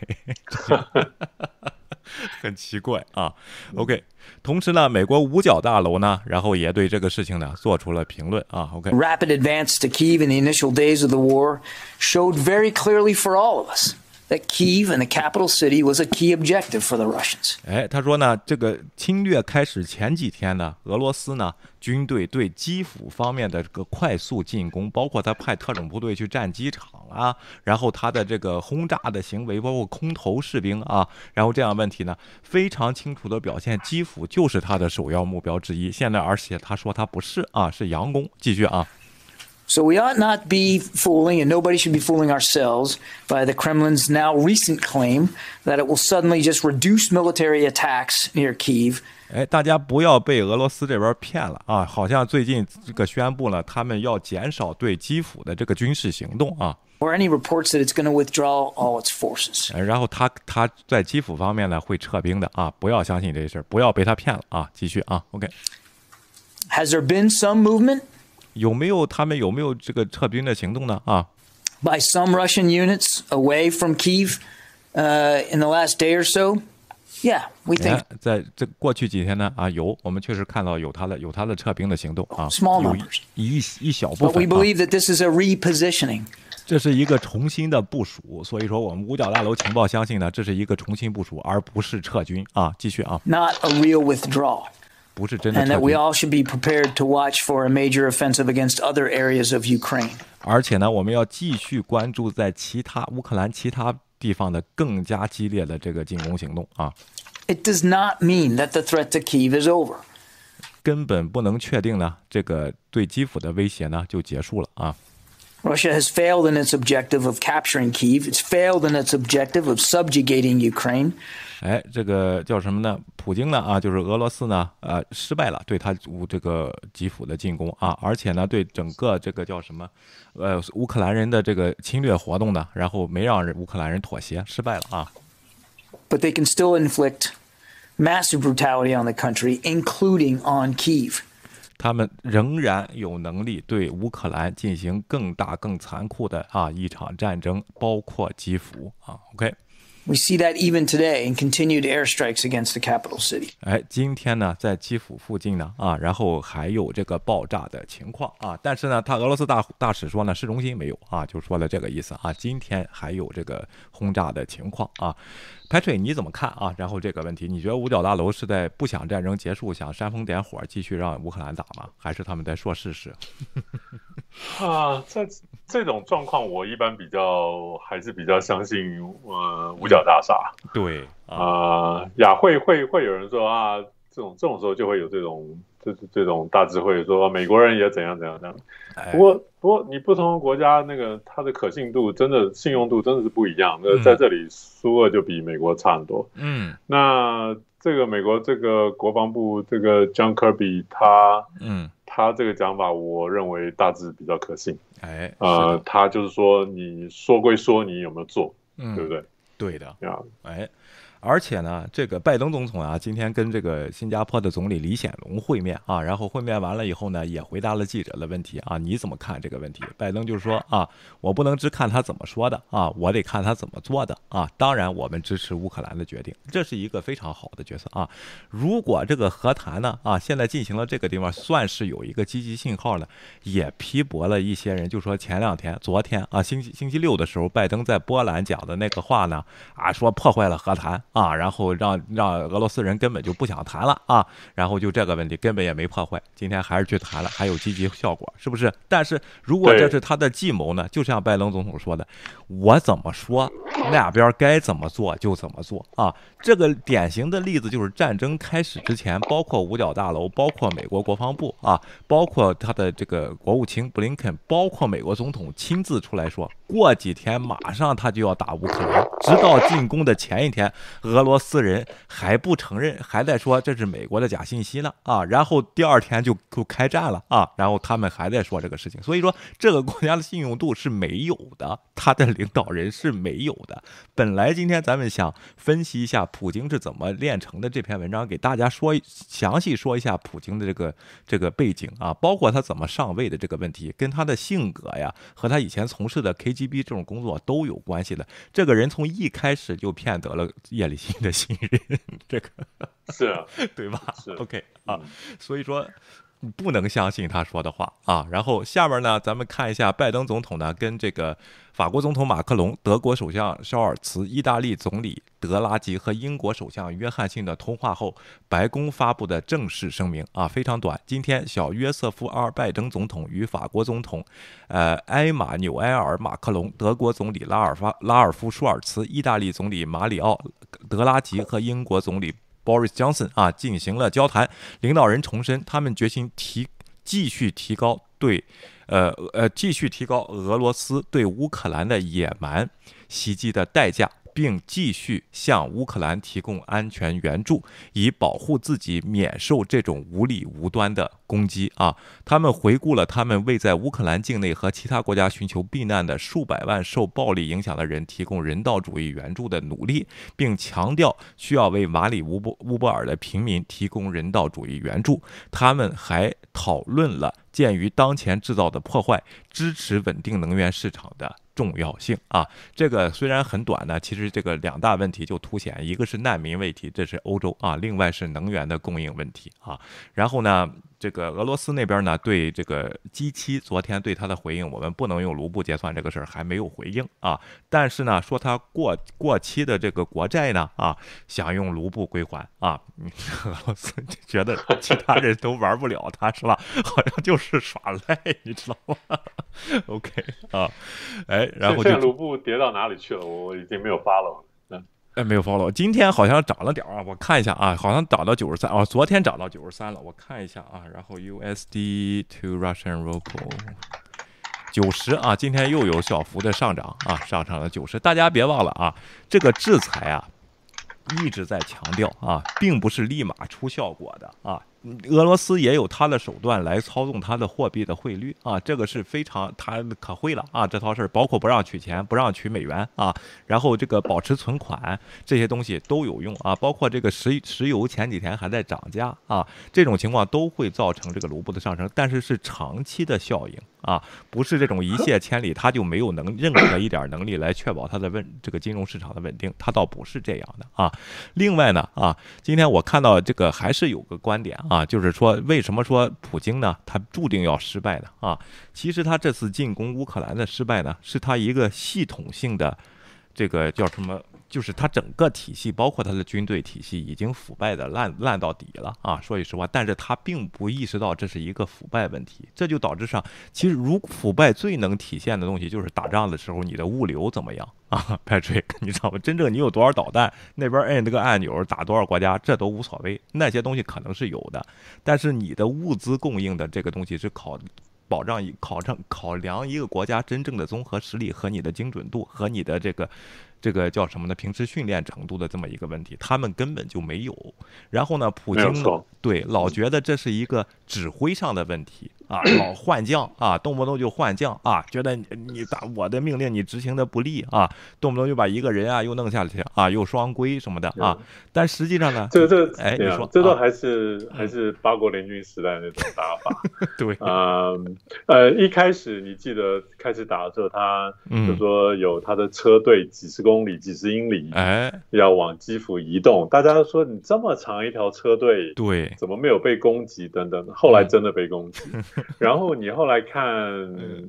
很奇怪啊。OK，同时呢，美国五角大楼呢，然后也对这个事情呢做出了评论啊。OK，rapid advance to Kiev in the initial days of the war showed very clearly for all of us that Kiev and the capital city was a key objective for the Russians. 哎，他说呢，这个侵略开始前几天呢，俄罗斯呢军队对基辅方面的这个快速进攻，包括他派特种部队去占机场啊，然后他的这个轰炸的行为，包括空投士兵啊，然后这样问题呢，非常清楚的表现基辅就是他的首要目标之一。现在而且他说他不是啊，是佯攻。继续啊。So we ought not be fooling, and nobody should be fooling ourselves by the Kremlin's now recent claim that it will suddenly just reduce military attacks near Kiev 哎，大家不要被俄罗斯这边骗了啊！好像最近这个宣布了，他们要减少对基辅的这个军事行动啊。 or any reports that it's going to withdraw all its forces. 呃然后他他在基辅方面呢会撤兵的啊，不要相信这事儿，不要被他骗了啊！继续啊，OK。 Has there been some movement 有没有他们有没有这个撤兵的行动呢？啊， by some Russian units away from Kiev uh, in the last day or so? Yeah, we 你 think 看，在这过去几天呢，啊，有我们确实看到有他的有他的撤兵的行动啊 Small 有 numbers 一一一小部 But we 分、啊， believe that this is a repositioning. 这是一个重新的部署，所以说我们五角大楼情报相信呢，这是一个重新部署，而不是撤军啊。继续啊， not a real withdrawal. 不是真的 And that we，all should be prepared to watch for a major offensive against other areas of Ukraine. 而且呢，我们要继续关注在其他乌克兰其他地方的更加激烈的这个进攻行动啊，It does not mean that the threat to Kiev is over. 根本不能确定呢，这个对基辅的威胁呢就结束了啊。Russia has failed in its objective of capturing Kiev. It's failed in its objective of subjugating Ukraine. 哎，这个叫什么呢？普京呢啊，就是俄罗斯呢，呃，失败了对他乌这个基辅的进攻啊，而且呢，对整个这个叫什么，呃，乌克兰人的这个侵略活动呢，然后没让人乌克兰人妥协，失败了啊。 But they can still inflict massive brutality on the country, including on Kiev. 他们仍然有能力对乌克兰进行更大、更残酷的啊一场战争，包括基辅啊。OK，We see that even today in continued airstrikes against the capital city. 哎，今天呢，在基辅附近呢，啊，然后还有这个爆炸的情况啊，但是呢，他俄罗斯大大使说呢，市中心没有啊，就说了这个意思啊，今天还有这个轰炸的情况啊。Patrick，你怎么看啊？然后这个问题，你觉得五角大楼是在不想战争结束，想煽风点火，继续让乌克兰打吗？还是他们在说事实？啊，在这种状况，我一般比较还是比较相信呃五角大厦对啊，啊，雅会会会有人说啊，这种这种时候就会有这种就是这种大智慧说美国人也怎样怎样怎样。哎不过不过你不同的国家那个它的可信度真的信用度真的是不一样。那嗯在这里苏俄就比美国差很多。嗯那这个美国这个国防部这个 John Kirby 他嗯，他这个讲法，我认为大致比较可信。哎，呃，，他就是说你说归说，你有没有做，嗯，对不对？对的，呀，哎，而且呢，这个拜登总统啊，今天跟这个新加坡的总理李显龙会面啊，然后会面完了以后呢，也回答了记者的问题啊，你怎么看这个问题？拜登就说啊，我不能只看他怎么说的啊，我得看他怎么做的啊。当然，我们支持乌克兰的决定，这是一个非常好的决策啊。如果这个和谈呢啊，现在进行了这个地方，算是有一个积极信号呢，也批驳了一些人，就说前两天、昨天啊，星期星期六的时候，拜登在波兰讲的那个话呢，啊，说破坏了和谈啊，然后让让俄罗斯人根本就不想谈了啊，然后就这个问题根本也没破坏，今天还是去谈了，还有积极效果，是不是？但是如果这是他的计谋呢，就像拜登总统说的，我怎么说，那边该怎么做就怎么做啊。这个典型的例子就是战争开始之前，包括五角大楼，包括美国国防部啊，包括他的这个国务卿布林肯，包括美国总统亲自出来说，过几天马上他就要打乌克兰，直到进攻的前一天，俄罗斯人还不承认，还在说这是美国的假信息呢啊，然后第二天就就开战了啊，然后他们还在说这个事情，所以说这个国家的信用度是没有的，他的领导人是没有的。本来今天咱们想分析一下普京是怎么炼成的这篇文章，给大家说详细说一下普京的这个这个背景啊，包括他怎么上位的这个问题，跟他的性格呀和他以前从事的 KGB 这种工作都有关系的。这个人从一开始就骗得了叶利钦的信任，这个是啊，对吧是？OK 啊，所以说。不能相信他说的话啊！然后下面呢，咱们看一下拜登总统呢跟这个法国总统马克龙、德国首相肖尔茨、意大利总理德拉吉和英国首相约翰逊的通话后，白宫发布的正式声明啊，非常短。今天，小约瑟夫·阿尔拜登总统与法国总统，呃，埃马纽埃尔·马克龙、德国总理拉尔发拉尔夫·舒尔茨、意大利总理马里奥·德拉吉和英国总理。Boris Johnson 啊进行了交谈，领导人重申他们决心提继续提高对，呃呃继续提高俄罗斯对乌克兰的野蛮袭击的代价，并继续向乌克兰提供安全援助，以保护自己免受这种无理无端的攻击啊！他们回顾了他们为在乌克兰境内和其他国家寻求避难的数百万受暴力影响的人提供人道主义援助的努力，并强调需要为马里乌波乌波尔的平民提供人道主义援助。他们还讨论了鉴于当前制造的破坏，支持稳定能源市场的。重要性啊，这个虽然很短呢，其实这个两大问题就凸显，一个是难民问题，这是欧洲啊，另外是能源的供应问题啊，然后呢。这个俄罗斯那边呢，对这个 G 七昨天对他的回应，我们不能用卢布结算这个事儿还没有回应啊。但是呢，说他过过期的这个国债呢，啊，想用卢布归还啊。俄罗斯觉得其他人都玩不了他，是吧？好像就是耍赖，你知道吗？OK 啊，哎，然后现在卢布跌到哪里去了？我已经没有发了。哎，没有 follow。今天好像涨了点啊，我看一下啊，好像涨到九十三啊，昨天涨到九十三了，我看一下啊。然后 USD to Russian ruble 九十啊，今天又有小幅的上涨啊，上涨了九十。大家别忘了啊，这个制裁啊，一直在强调啊，并不是立马出效果的啊。俄罗斯也有他的手段来操纵他的货币的汇率啊，这个是非常他可会了啊，这套事儿包括不让取钱，不让取美元啊，然后这个保持存款这些东西都有用啊，包括这个石石油前几天还在涨价啊，这种情况都会造成这个卢布的上升，但是是长期的效应啊，不是这种一泻千里，他就没有能任何一点能力来确保它的稳这个金融市场的稳定，他倒不是这样的啊。另外呢啊，今天我看到这个还是有个观点啊。啊，就是说，为什么说普京呢？他注定要失败的啊！其实他这次进攻乌克兰的失败呢，是他一个系统性的，这个叫什么？就是他整个体系，包括他的军队体系，已经腐败的烂烂到底了啊！说句实话，但是他并不意识到这是一个腐败问题，这就导致上，其实如腐败最能体现的东西，就是打仗的时候你的物流怎么样 啊，Patrick，你知道吗？真正你有多少导弹，那边摁这个按钮打多少国家，这都无所谓，那些东西可能是有的，但是你的物资供应的这个东西是考。保障一考证考量一个国家真正的综合实力和你的精准度和你的这个。这个叫什么呢？平时训练程度的这么一个问题，他们根本就没有。然后呢，普京对老觉得这是一个指挥上的问题啊，老换将啊，动不动就换将啊，觉得你打我的命令你执行的不利啊，动不动就把一个人啊又弄下去啊，又双规什么的啊。但实际上呢，这这哎，你说这都还是还是八国联军时代那种打法。对啊，呃，一开始你记得开始打的时候，他就说有他的车队几十。公里几十英里，哎，要往基辅移动。大家都说你这么长一条车队，对，怎么没有被攻击？等等，后来真的被攻击。然后你后来看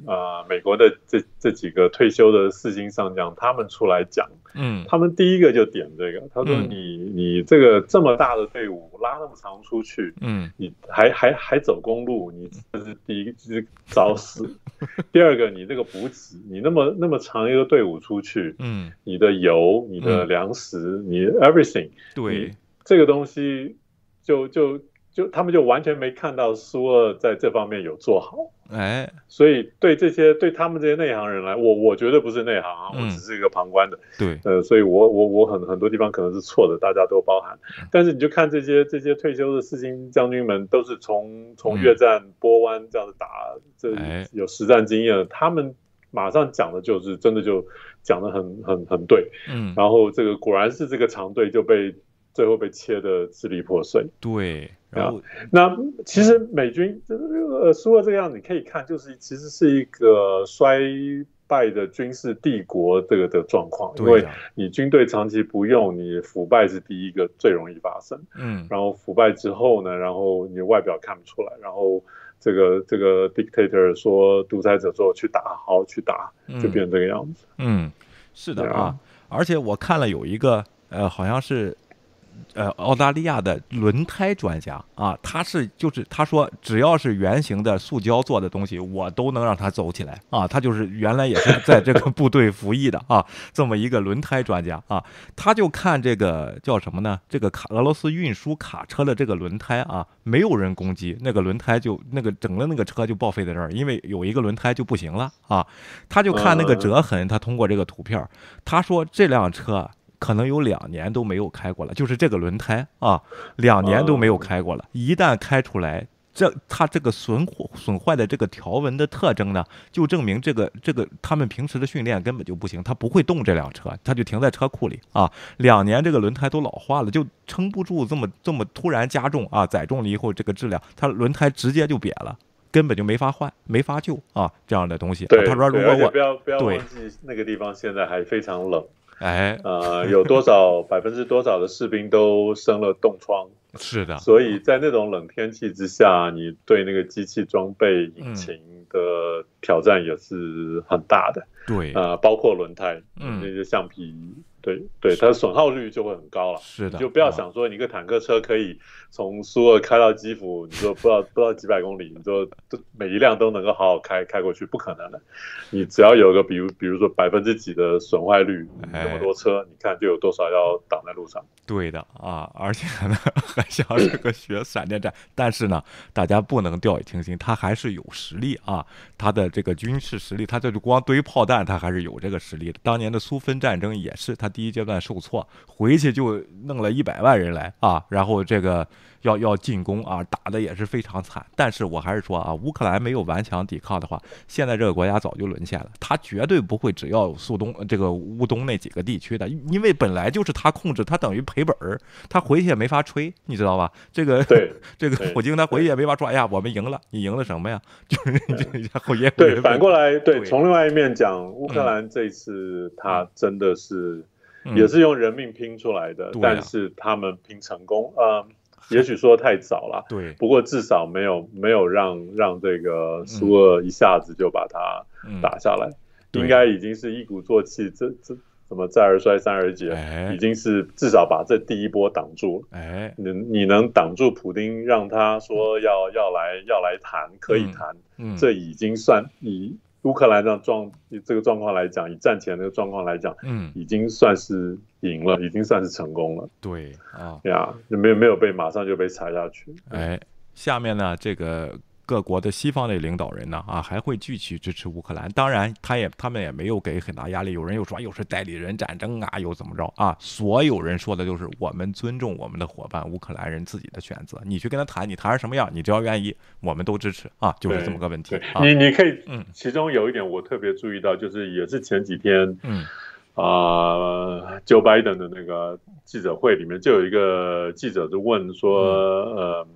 啊，美国的这这几个退休的四星上将，他们出来讲，嗯，他们第一个就点这个，他说你你这个这么大的队伍拉那么长出去，嗯，你还还还走公路，你这是第一个是找死。第二个，你这个补给，你那么那么长一个队伍出去，嗯。你的油、你的粮食、你 everything，对。这个东西，就就就他们就完全没看到苏二在这方面有做好，哎，所以对这些对他们这些内行人来，我我绝对不是内行啊，我只是一个旁观的，对，呃，所以我我我很很多地方可能是错的，大家都包含，但是你就看这些这些退休的四星将军们，都是从从越战波湾这样子打，这有实战经验，他们马上讲的就是真的就。讲的很很很对，嗯，然后这个果然是这个长队就被最后被切的支离破碎，对，然后那其实美军呃输了这个样子，你可以看就是其实是一个衰败的军事帝国这个的状况，因为你军队长期不用，你腐败是第一个最容易发生，嗯，然后腐败之后呢，然后你外表看不出来，然后这个这个 dictator 说独裁者说去打，好去打，就变成这个样子，嗯。是的啊，而且我看了有一个呃，好像是呃澳大利亚的轮胎专家啊，他是就是他说只要是圆形的塑胶做的东西，我都能让它走起来啊。他就是原来也是在这个部队服役的啊，这么一个轮胎专家啊，他就看这个叫什么呢？这个卡俄罗斯运输卡车的这个轮胎啊，没有人攻击，那个轮胎就那个整个那个车就报废在这儿，因为有一个轮胎就不行了啊。他就看那个折痕，他通过这个图片，他说这辆车可能有两年都没有开过了，就是这个轮胎啊，两年都没有开过了。一旦开出来，这它这个损损坏的这个条纹的特征呢，就证明这个这个他们平时的训练根本就不行，他不会动这辆车，他就停在车库里啊。两年这个轮胎都老化了，就撑不住这么这么突然加重啊，载重了以后这个质量，它轮胎直接就瘪了。根本就没法换，没法救啊！这样的东西。对，他说如果我不要不要忘记那个地方现在还非常冷，哎，呃，有多少百分之多少的士兵都生了冻疮。是的，所以在那种冷天气之下，你对那个机器装备、引擎的挑战也是很大的。对，呃，包括轮胎，嗯，那些橡皮。对对，它的损耗率就会很高了。是的，就不要想说你一个坦克车可以从苏俄开到基辅，你说不知道不知道几百公里，你说每一辆都能够好好开开过去，不可能的。你只要有个比如比如说百分之几的损坏率，那么多车，你看就有多少要挡在路上。对的啊，而且呢 还像这个学闪电战，但是呢大家不能掉以轻心，他还是有实力啊，他的这个军事实力，他这就光堆炮弹，他还是有这个实力的。当年的苏芬战争也是他。第一阶段受挫，回去就弄了一百万人来啊，然后这个。要要进攻啊，打的也是非常惨。但是我还是说啊，乌克兰没有顽强抵抗的话，现在这个国家早就沦陷了。他绝对不会只要苏东这个乌东那几个地区的，因为本来就是他控制，他等于赔本儿，他回去也没法吹，你知道吧？这个对 这个普京他回去也没法说，哎呀，我们赢了，你赢了什么呀？就是 然后也对反过来对，从另外一面讲，乌克兰这次他真的是也是用人命拼出来的，但是他们拼成功啊。也许说太早了，对，不过至少没有没有让让这个苏俄一下子就把它打下来，应该已经是一鼓作气，这这怎么再而衰三而竭，已经是至少把这第一波挡住了。哎，你你能挡住普丁，让他说要要来要来谈，可以谈，这已经算以。乌克兰这样状这个状况来讲，以战前那个状况来讲，嗯，已经算是赢了，已经算是成功了。对啊，呀，没有没有被马上就被踩下去。哎，下面呢这个。各国的西方的领导人呢，啊，还会继续支持乌克兰。当然，他也他们也没有给很大压力。有人又说又是代理人战争啊，又怎么着啊？所有人说的就是我们尊重我们的伙伴乌克兰人自己的选择。你去跟他谈，你谈成什么样，你只要愿意，我们都支持啊，就是这么个问题。你你可以，嗯，其中有一点我特别注意到，就是也是前几天，嗯，啊，Joe Biden 的那个记者会里面，就有一个记者就问说，呃。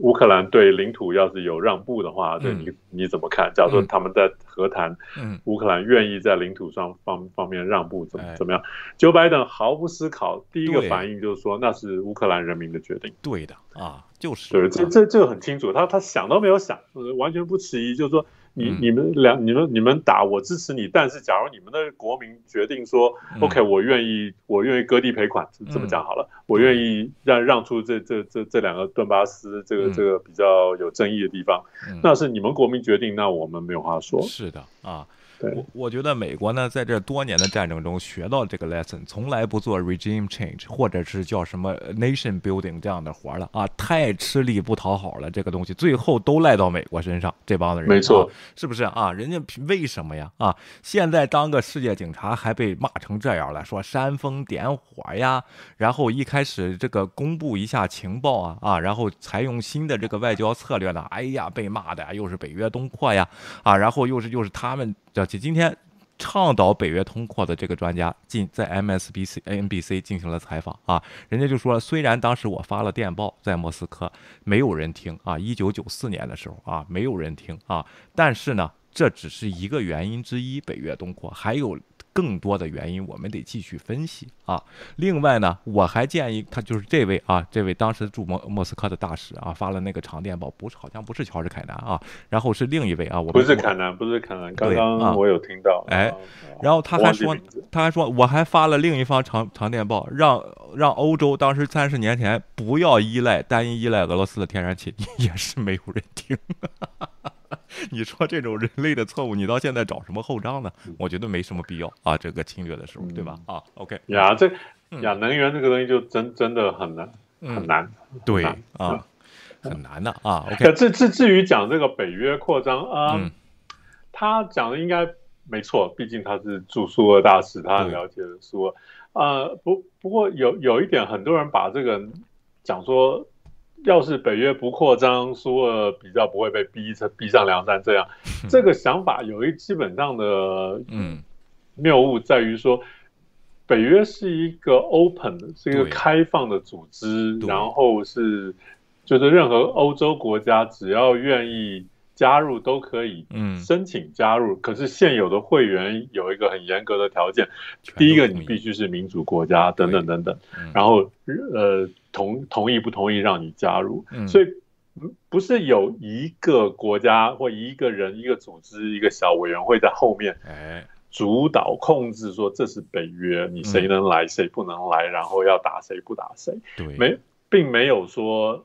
乌克兰对领土要是有让步的话，对你你怎么看？假如说他们在和谈，乌克兰愿意在领土上方方面让步，怎么怎么样？Joe Biden 毫不思考，第一个反应就是说那是乌克兰人民的决定。对的啊，就是对，这这这个很清楚，他他想都没有想，完全不迟疑，就是说。你你们两你们你们打我支持你，但是假如你们的国民决定说，OK，我愿意我愿意割地赔款，这么讲好了，我愿意让让出这这这这两个顿巴斯这个这个比较有争议的地方，那是你们国民决定，那我们没有话说。是的啊。我我觉得美国呢，在这多年的战争中学到这个 lesson，从来不做 regime change，或者是叫什么 nation building 这样的活了啊，太吃力不讨好了，这个东西最后都赖到美国身上，这帮子人，没错，是不是啊？人家为什么呀？啊，现在当个世界警察还被骂成这样了，说煽风点火呀，然后一开始这个公布一下情报啊啊，然后采用新的这个外交策略呢，哎呀，被骂的又是北约东扩呀啊，然后又是又是他们。叫起今天倡导北约通扩的这个专家进在 MSBC NBC 进行了采访啊，人家就说，虽然当时我发了电报在莫斯科，没有人听啊，一九九四年的时候啊，没有人听啊，但是呢，这只是一个原因之一，北约东扩还有。更多的原因我们得继续分析啊。另外呢，我还建议他就是这位啊，这位当时驻莫莫斯科的大使啊，发了那个长电报，不是好像不是乔治凯南啊，然后是另一位啊，我不是凯南，不是凯南，刚刚我有听到，哎，然后他还说，他还说我还发了另一方长长电报，让让欧洲当时三十年前不要依赖单一依赖俄罗斯的天然气，也是没有人听。你说这种人类的错误，你到现在找什么后账呢？我觉得没什么必要啊，这个侵略的时候，对吧？啊，OK，呀，这呀，能源这个东西就真真的很难，很难，对啊，很难的啊。OK，至至至于讲这个北约扩张啊，他讲的应该没错，毕竟他是驻苏俄大使，他很了解苏俄。呃，不不过有有一点，很多人把这个讲说，要是北约不扩张，苏俄比较不会被逼成逼上梁山这样。这个想法有一基本上的嗯谬误在于说，北约是一个 open 的，是一个对开放的组织，然后是就是任何欧洲国家只要愿意加入都可以嗯申请加入。可是现有的会员有一个很严格的条件，第一个你必须是民主国家，等等等等嗯，然后呃同同意不同意让你加入，嗯。所以。嗯不是有一个国家或一个人、一个组织、一个小委员会在后面哎。主导控制说这是北约，你谁能来谁不能来，然后要打谁不打谁，对。没，并没有说，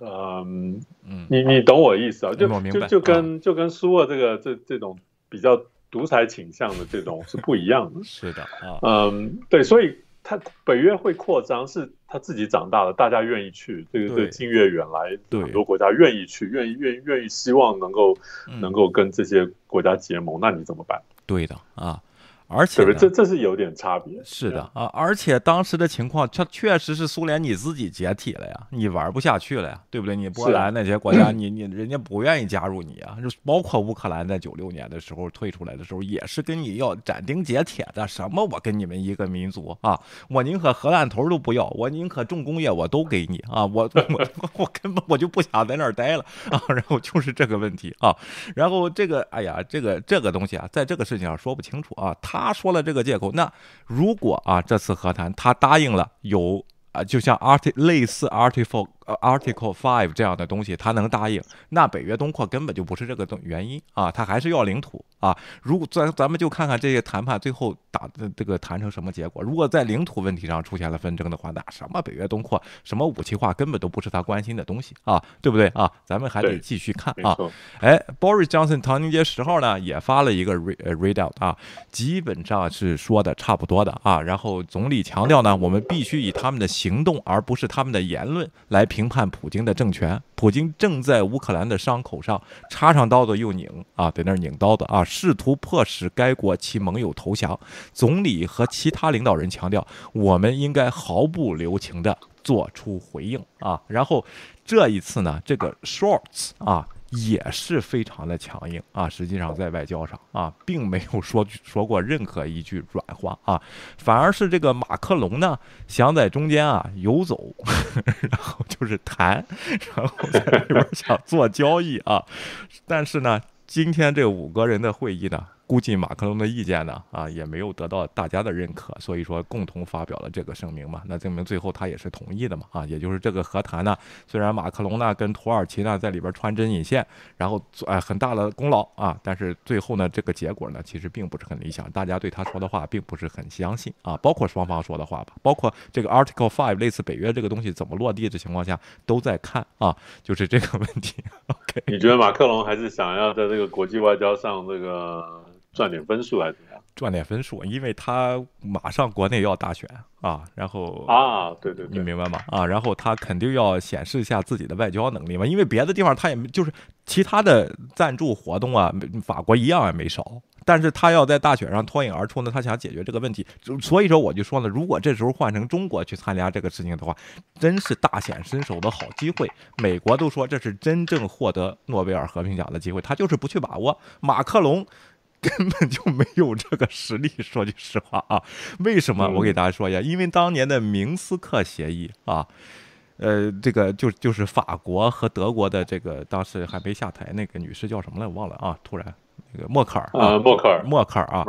嗯、嗯。你你懂我意思啊？就就就跟、就跟苏俄这个这这种比较独裁倾向的这种是不一样的。是的啊。嗯，对，所以他北约会扩张，是他自己长大了，大家愿意去，这个这对个近月远来，对很多国家愿意去，愿意愿意愿意希望能够、嗯能够跟这些国家结盟，那你怎么办？对的啊，而且这这是有点差别。是的啊，而且当时的情况，它确实是苏联你自己解体了呀，你玩不下去了呀，对不对？你波兰那些国家，你你人家不愿意加入你啊，就包括乌克兰在九六年的时候退出来的时候，也是跟你要斩钉截铁的，什么我跟你们一个民族啊，我宁可核弹头都不要，我宁可重工业我都给你啊，我我我根本我就不想在那儿待了啊，然后就是这个问题啊，然后这个哎呀，这个这个东西啊，在这个事情上说不清楚啊。他他说了这个借口，那如果啊这次和谈他答应了有啊，就像 art 类似 article 呃 article five 这样的东西，他能答应，那北约东扩根本就不是这个东原因啊，他还是要领土啊。如果咱咱们就看看这些谈判最后打的这个谈成什么结果。如果在领土问题上出现了纷争的话，那什么北约东扩，什么武器化，根本都不是他关心的东西啊，对不对啊？咱们还得继续看啊。哎，Boris Johnson 唐宁街十号呢也发了一个 read 呃 readout 啊，基本上是说的差不多的啊。然后总理强调呢，我们必须以他们的行动而不是他们的言论来评判普京的政权。普京正在乌克兰的伤口上插上刀子又拧啊，在那儿拧刀子啊，试图迫使该国其盟友投降。总理和其他领导人强调，我们应该毫不留情地做出回应啊。然后这一次呢，这个 Shorts 啊。也是非常的强硬啊，实际上在外交上啊，并没有说说过任何一句软话啊，反而是这个马克龙呢想在中间啊游走，然后就是谈，然后在里边想做交易啊，但是呢，今天这五个人的会议呢，估计马克龙的意见呢啊也没有得到大家的认可，所以说共同发表了这个声明嘛，那证明最后他也是同意的嘛啊，也就是这个和谈呢，虽然马克龙呢跟土耳其呢在里边穿针引线，然后做哎很大的功劳啊，但是最后呢这个结果呢其实并不是很理想，大家对他说的话并不是很相信啊，包括双方说的话吧，包括这个 Article Five 类似北约这个东西怎么落地的情况下都在看啊，就是这个问题。OK，你觉得马克龙还是想要在这个国际外交上这个赚点分数，还是怎么样？赚点分数，因为他马上国内要大选啊，然后啊，对对你，明白吗？啊，然后他肯定要显示一下自己的外交能力嘛，因为别的地方他也没，就是其他的赞助活动啊，法国一样也没少。但是他要在大选上脱颖而出呢，他想解决这个问题，所以说我就说呢，如果这时候换成中国去参加这个事情的话，真是大显身手的好机会。美国都说这是真正获得诺贝尔和平奖的机会，他就是不去把握。马克龙根本就没有这个实力，说句实话啊。为什么？嗯我给大家说一下，因为当年的明斯克协议啊。呃，这个就就是法国和德国的这个当时还没下台那个女士叫什么来，我忘了啊，突然那个默克尔啊，呃，默克尔。默克尔啊。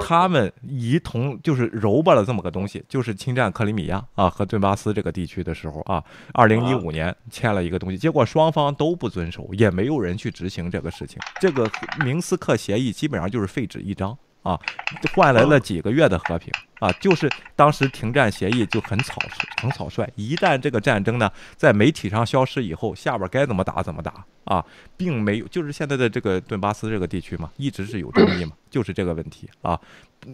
他们一同就是揉巴了这么个东西，就是侵占克里米亚啊和顿巴斯这个地区的时候啊，二零一五年签了一个东西，结果双方都不遵守，也没有人去执行这个事情。这个明斯克协议基本上就是废纸一张啊，换来了几个月的和平啊，就是当时停战协议就很草率，很草率。一旦这个战争呢在媒体上消失以后，下边该怎么打怎么打啊，并没有，就是现在的这个顿巴斯这个地区嘛，一直是有争议嘛，就是这个问题啊。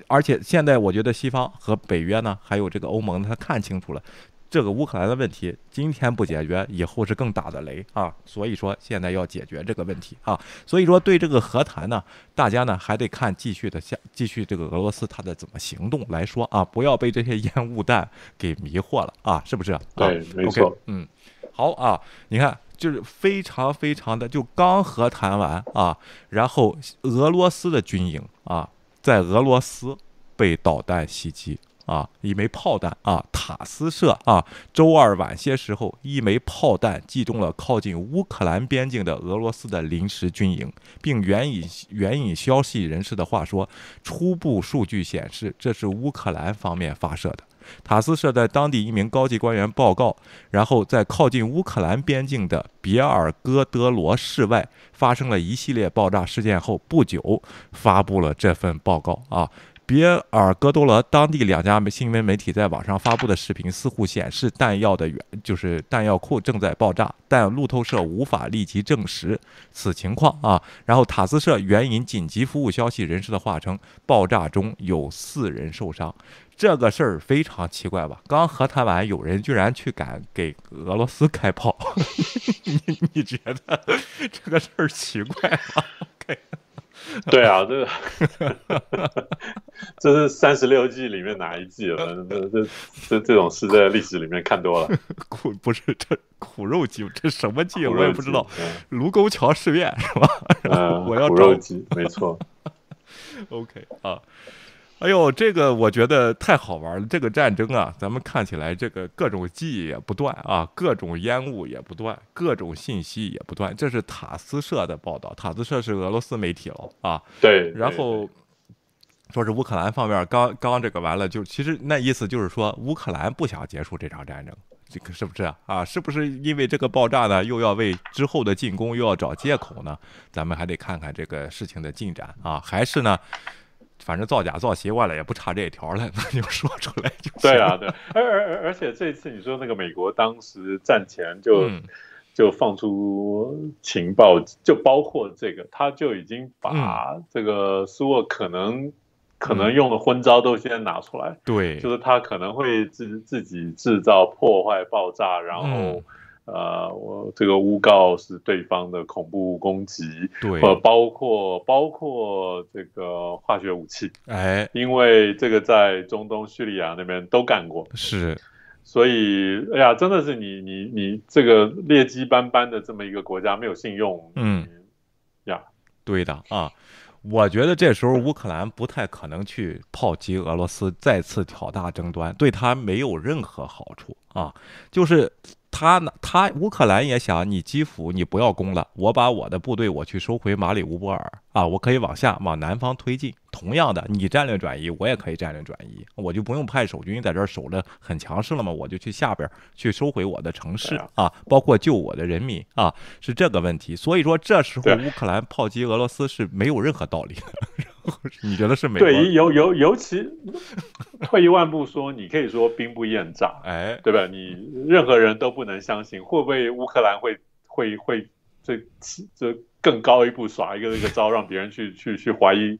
而且现在我觉得西方和北约呢，还有这个欧盟，他看清楚了，这个乌克兰的问题今天不解决，以后是更大的雷啊！所以说现在要解决这个问题啊！所以说对这个和谈呢，大家呢还得看继续的下继续这个俄罗斯它的怎么行动来说啊，不要被这些烟雾弹给迷惑了啊！是不是？对，没错。嗯，好啊，你看，就是非常非常的，就刚和谈完啊，然后俄罗斯的军营啊，在俄罗斯被导弹袭击。啊，一枚炮弹啊，塔斯社啊，周二晚些时候，一枚炮弹击中了靠近乌克兰边境的俄罗斯的临时军营，并援引援引消息人士的话说，初步数据显示这是乌克兰方面发射的。塔斯社在当地一名高级官员报告，然后在靠近乌克兰边境的别尔哥德罗市外发生了一系列爆炸事件后不久，发布了这份报告啊。别尔哥多罗当地两家新闻媒体在网上发布的视频似乎显示，弹药的原就是弹药库正在爆炸，但路透社无法立即证实此情况啊。然后塔斯社援引紧急服务消息人士的话称，爆炸中有四人受伤。这个事儿非常奇怪吧？刚和谈完，有人居然去敢给俄罗斯开炮，你你觉得 这个事儿奇怪吗？OK。对啊，这个 这是三十六计里面哪一计了？这这这这种事在历史里面看多了。苦不是这苦肉计，这什么计我也不知道。卢沟桥事变是吧？我要苦肉计，没错。OK 啊。哎呦，这个我觉得太好玩了。这个战争啊，咱们看起来这个各种记忆也不断啊，各种烟雾也不断，各种信息也不断。这是塔斯社的报道，塔斯社是俄罗斯媒体了啊。对。然后说是乌克兰方面刚刚这个完了，就其实那意思就是说乌克兰不想结束这场战争，这个是不是啊？是不是因为这个爆炸呢，又要为之后的进攻又要找借口呢？咱们还得看看这个事情的进展啊，还是呢？反正造假造习惯了，也不差这一条了，那 就说出来就行。对啊，对，而而而且这次你说那个美国当时战前就就放出情报，就包括这个，他就已经把这个苏沃可能可能用的昏招都先拿出来，对，就是他可能会自自己制造破坏爆炸，然后。呃，我这个诬告是对方的恐怖攻击，对，呃，包括包括这个化学武器，哎，因为这个在中东叙利亚那边都干过，是，所以，哎呀，真的是你你你这个劣迹斑斑的这么一个国家没有信用，嗯，呀，对的啊，我觉得这时候乌克兰不太可能去炮击俄罗斯，再次挑大争端，对他没有任何好处啊，就是。他呢？他乌克兰也想你基辅，你不要攻了，我把我的部队我去收回马里乌波尔啊，我可以往下往南方推进。同样的，你战略转移，我也可以战略转移，我就不用派守军在这儿守着很强势了嘛，我就去下边去收回我的城市啊，包括救我的人民啊，是这个问题。所以说，这时候乌克兰炮击俄罗斯是没有任何道理的。你觉得是美国？对，尤尤尤其退一万步说，你可以说兵不厌诈，哎，对吧？你任何人都不能相信，会不会乌克兰会会会这这更高一步耍一个这个招，让别人去 去去怀疑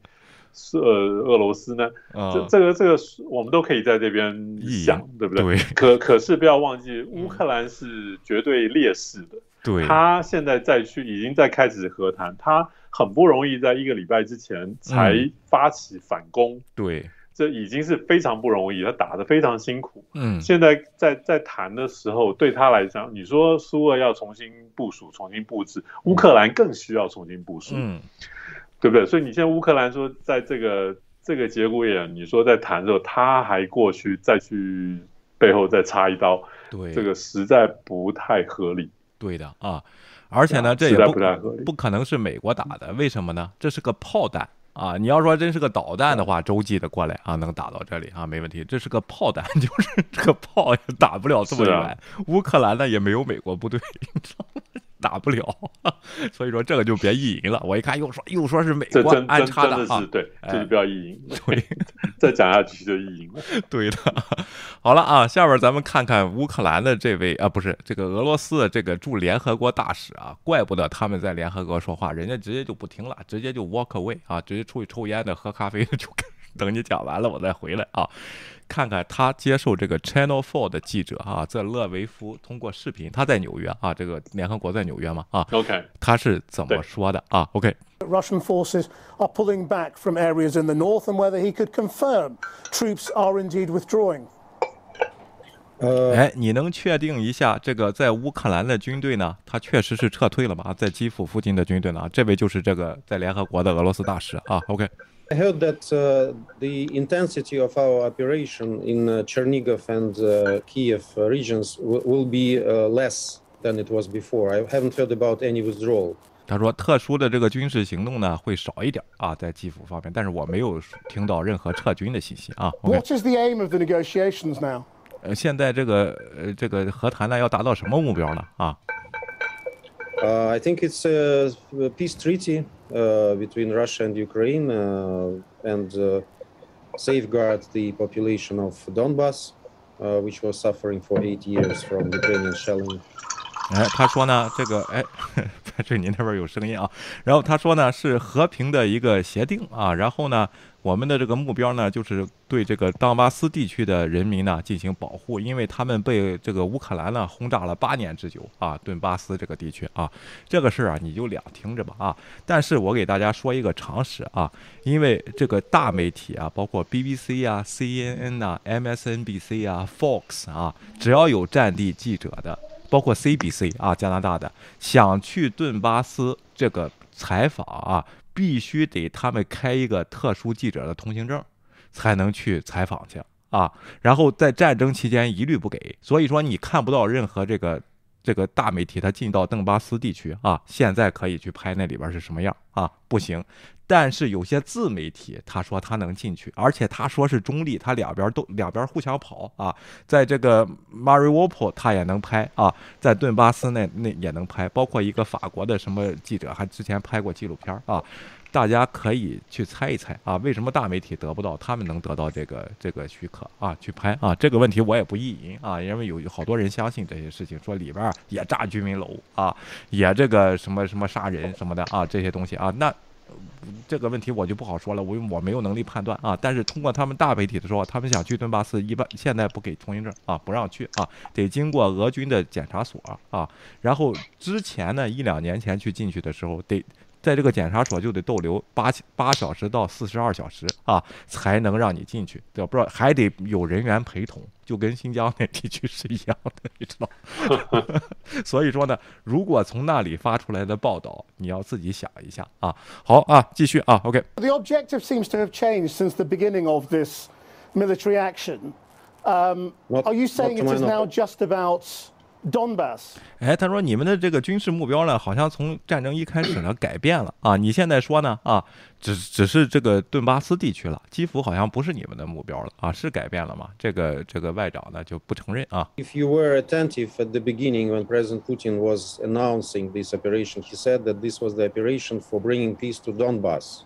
是呃俄罗斯呢？这这个这个我们都可以在这边想，对不对？对。可可是不要忘记，乌克兰是绝对劣势的。对。他现在再去，已经在开始和谈，他。很不容易，在一个礼拜之前才发起反攻，对，这已经是非常不容易，他打得非常辛苦。嗯，现在在在谈的时候，对他来讲，你说苏俄要重新部署、重新布置，乌克兰更需要重新部署，嗯，对不对？所以你现在乌克兰说，在这个这个节骨眼，你说在谈的时候，他还过去再去背后再插一刀，对，这个实在不太合理。对的啊。而且呢，这也不不可能是美国打的，为什么呢？这是个炮弹啊！你要说真是个导弹的话，洲际的过来啊，能打到这里啊，没问题。这是个炮弹，就是这个炮也打不了这么远。乌克兰呢也没有美国部队。打不了，所以说这个就别意淫了。我一看又说又说是美国安插的啊，对，这就不要意淫。对，再讲下去就意淫了。对的，好了啊，下边咱们看看乌克兰的这位啊，不是这个俄罗斯的这个驻联合国大使啊，怪不得他们在联合国说话，人家直接就不听了，直接就 walk away 啊，直接出去抽烟的、喝咖啡的就等你讲完了我再回来啊。看看他接受这个 Channel Four 的记者啊，在勒维夫通过视频，他在纽约啊，这个联合国在纽约嘛啊，OK，他是怎么说的啊？OK。Russian forces are pulling back from areas in the north and whether he could confirm troops are indeed withdrawing. 哎，你能确定一下这个在乌克兰的军队呢？他确实是撤退了吗？在基辅附近的军队呢？这位就是这个在联合国的俄罗斯大使啊。OK。I heard that uh, the intensity of our operation in uh, Chernigov and uh, Kiev regions will be less than it was before. I haven't heard about any withdrawal. 他说，特殊的这个军事行动呢会少一点啊，在基辅方面，但是我没有听到任何撤军的信息啊。What is the aim of the negotiations now? 呃，现在这个呃这个和谈呢要达到什么目标呢？啊？Uh, I think it's a, a peace treaty uh, between Russia and Ukraine uh, and uh, safeguard the population of Donbass, uh, which was suffering for eight years from Ukrainian shelling. 哎，他说呢，这个哎，这您那边有声音啊。然后他说呢，是和平的一个协定啊。然后呢，我们的这个目标呢，就是对这个当巴斯地区的人民呢进行保护，因为他们被这个乌克兰呢轰炸了八年之久啊。顿巴斯这个地区啊，这个事儿啊，你就两听着吧啊。但是我给大家说一个常识啊，因为这个大媒体啊，包括 BBC 啊、CNN 啊、MSNBC 啊、Fox 啊，只要有战地记者的。包括 CBC 啊，加拿大的想去顿巴斯这个采访啊，必须得他们开一个特殊记者的通行证，才能去采访去啊。然后在战争期间一律不给，所以说你看不到任何这个这个大媒体他进到邓巴斯地区啊。现在可以去拍那里边是什么样啊？不行。但是有些自媒体他说他能进去，而且他说是中立，他两边都两边互相跑啊，在这个 Mariupol 他也能拍啊，在顿巴斯那那也能拍，包括一个法国的什么记者还之前拍过纪录片啊，大家可以去猜一猜啊，为什么大媒体得不到，他们能得到这个这个许可啊去拍啊？这个问题我也不意淫啊，因为有好多人相信这些事情，说里边也炸居民楼啊，也这个什么什么杀人什么的啊，这些东西啊，那。这个问题我就不好说了，我我没有能力判断啊。但是通过他们大媒体的说，他们想去顿巴斯，一般现在不给通行证啊，不让去啊，得经过俄军的检查所啊。然后之前呢，一两年前去进去的时候得。在这个检查所就得逗留八八小时到四十二小时啊，才能让你进去。对，不知道还得有人员陪同，就跟新疆那地区是一样的，你知道。所以说呢，如果从那里发出来的报道，你要自己想一下啊。好啊，继续啊。OK。The objective seems to have changed since the beginning of this military action. Um, are you saying it is now just about? Donbass，哎，他说你们的这个军事目标呢，好像从战争一开始呢改变了啊。你现在说呢啊，只只是这个顿巴斯地区了，基辅好像不是你们的目标了啊，是改变了吗？这个这个外长呢就不承认啊。If you were attentive at the beginning when President Putin was announcing this operation, he said that this was the operation for bringing peace to Donbass. So demilitarization and denazification of Ukraine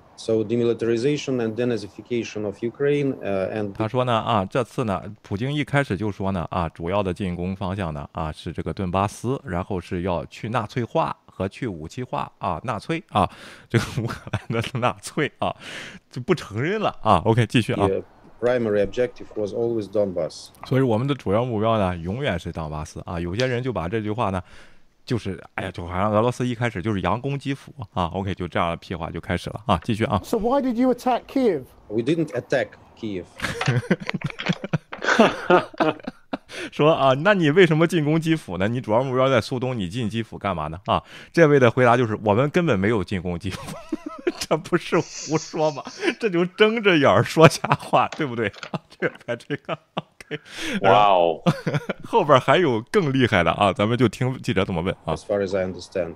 and 他说呢啊，这次呢，普京一开始就说呢啊，主要的进攻方向呢啊是这个顿巴斯，然后是要去纳粹化和去武器化啊，纳粹啊，这个乌克兰的纳粹啊就不承认了啊。OK，继续啊。Primary objective was always Donbass。所以我们的主要目标呢，永远是当巴斯啊。有些人就把这句话呢。就是哎呀，就好像俄罗斯一开始就是佯攻基辅啊。OK，就这样的屁话就开始了啊。继续啊。So why did you attack Kiev? We didn't attack Kiev. 说啊，那你为什么进攻基辅呢？你主要目标在苏东，你进基辅干嘛呢？啊，这位的回答就是我们根本没有进攻基辅，这不是胡说吗？这就睁着眼说瞎话，对不对？这个这个。哇哦，后边还有更厉害的啊！咱们就听记者怎么问啊。As far as I understand,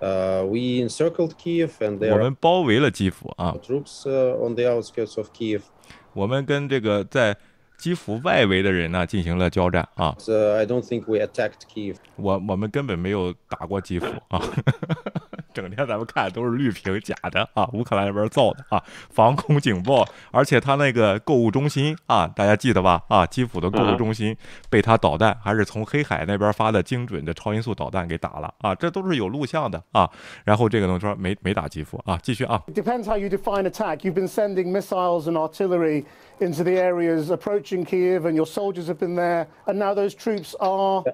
uh, we encircled Kiev and there 我们包围了基辅啊。Troops on the outskirts of Kiev. 我们跟这个在基辅外围的人呢进行了交战啊。I don't think we attacked Kiev. 我我们根本没有打过基辅啊。整天咱们看都是绿屏假的啊，乌克兰那边造的啊，防空警报，而且他那个购物中心啊，大家记得吧？啊，基辅的购物中心被他导弹还是从黑海那边发的精准的超音速导弹给打了啊，这都是有录像的啊。然后这个东西说没没打基辅啊，继续啊。Depends how you define attack. You've been sending missiles and artillery into the areas approaching Kiev, and your soldiers have been there, and now those troops are.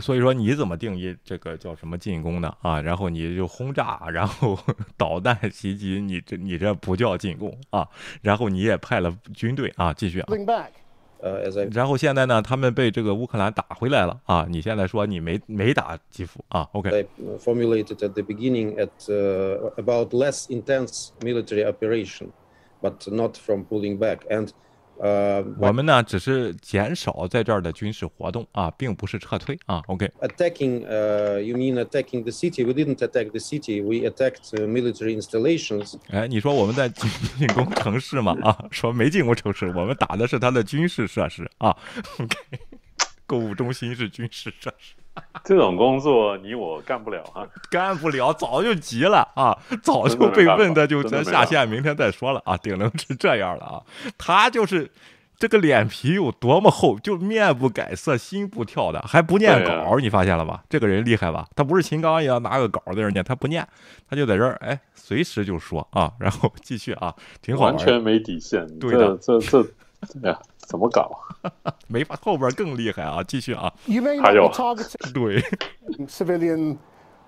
所以说你怎么定义这个叫什么进攻呢？啊，然后你就轰炸，然后导弹袭击，你这你这不叫进攻啊。然后你也派了军队啊，继续啊。呃，然后现在呢，他们被这个乌克兰打回来了啊！你现在说你没没打基辅啊？OK。Formulated at the beginning at about less intense military operation, but not from pulling back and. 呃，我们呢只是减少在这儿的军事活动啊，并不是撤退啊。OK。Attacking, uh, you mean attacking the city? We didn't attack the city. We attacked military installations. 哎，你说我们在进进攻城市吗？啊，说没进攻城市，我们打的是他的军事设施啊。OK，购物中心是军事设施。这种工作你我干不了啊，干不了，早就急了啊，早就被问的就咱下线，明天再说了啊。顶能是这样了啊，他就是这个脸皮有多么厚，就面不改色心不跳的，还不念稿，你发现了吧？这个人厉害吧？他不是秦刚一样拿个稿在这念，他不念，他就在这儿哎，随时就说啊，然后继续啊，挺好完全没底线。对的，这这 哎呀，怎么搞？没法，后边更厉害啊！继续啊，还有 对 civilian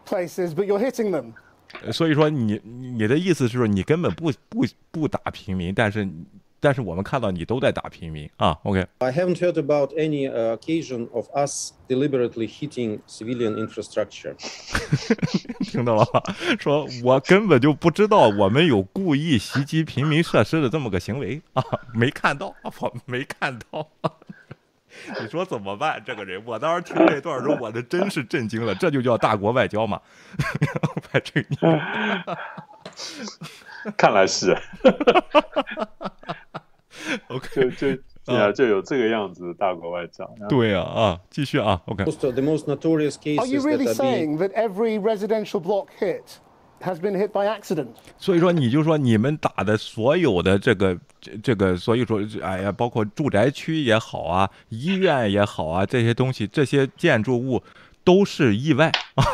places, but you're hitting them。所以说，你你的意思是说，你根本不不不打平民，但是但是我们看到你都在打平民啊。OK。I haven't heard about any occasion of us deliberately hitting civilian infrastructure。听到了吗？说我根本就不知道我们有故意袭击平民设施的这么个行为啊，没看到，我 没看到。你说怎么办？这个人，我当时听这段时候，我的真是震惊了。这就叫大国外交嘛？拍这你，看来是。OK，就就啊，就有这个样子的大国外交。对啊，啊，继续啊，OK。The most notorious cases Are you really saying that every residential block hit has been hit by accident? 所以说，你就说你们打的所有的这个这这个，所以说，哎呀，包括住宅区也好啊，医院也好啊，这些东西，这些建筑物。都是意外啊，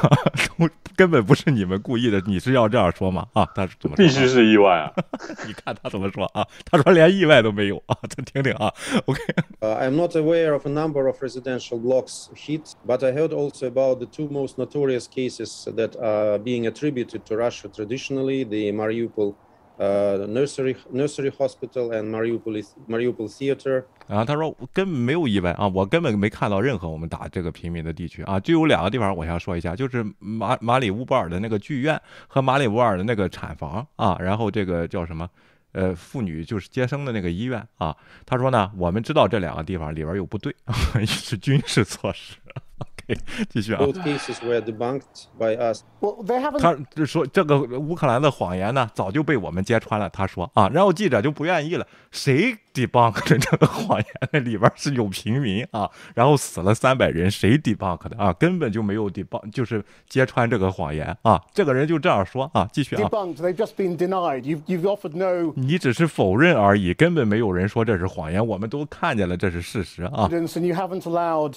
都根本不是你们故意的。你是要这样说吗？啊，他怎么说必须是意外啊？你看他怎么说啊？他说连意外都没有啊！咱听听啊。OK。Uh, I'm not aware of a number of residential blocks hit, but I heard also about the two most notorious cases that are being attributed to Russia traditionally: the Mariupol. 呃 nursery nursery hospital and Mariupolis Mariupol theater. 啊，他说根本没有意外啊，我根本没看到任何我们打这个平民的地区啊，就有两个地方我想说一下，就是马马里乌波尔的那个剧院和马里乌波尔的那个产房啊，然后这个叫什么？呃，妇女就是接生的那个医院啊。他说呢，我们知道这两个地方里边有部队，是军事措施。继续啊。Both cases were debunked by us. Well, they haven't. 他说这个乌克兰的谎言呢，早就被我们揭穿了。他说啊，然后记者就不愿意了，谁 debunk 的这个谎言？那里边是有平民啊，然后死了三百人，谁 debunk 的啊？根本就没有 debunk，就是揭穿这个谎言啊。这个人就这样说啊，继续啊。Debunked. They've just been denied. You've you've offered no. 你只是否认而已，根本没有人说这是谎言，我们都看见了，这是事实啊。and you haven't allowed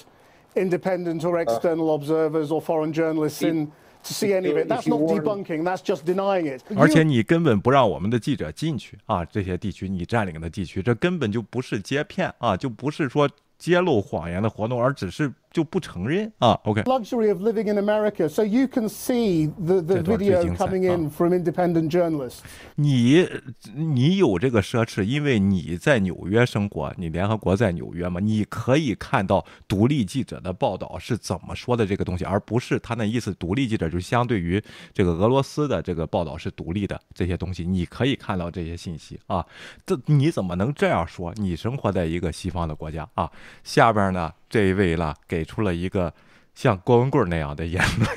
independent or external observers or foreign journalists in to see any of it. That's not debunking. That's just denying it. 而且你根本不让我们的记者进去啊，这些地区你占领的地区，这根本就不是接骗啊，就不是说揭露谎言的活动，而只是就不承认啊。OK，Luxury of living in America, so you can see the, the 这段最 video，coming in 啊。from independent journalists. 你你有这个奢侈，因为你在纽约生活，你联合国在纽约嘛，你可以看到独立记者的报道是怎么说的这个东西，而不是他那意思，独立记者就相对于这个俄罗斯的这个报道是独立的这些东西，你可以看到这些信息啊。这你怎么能这样说？你生活在一个西方的国家啊。下边呢，这一位了给出了一个像郭文贵那样的言论。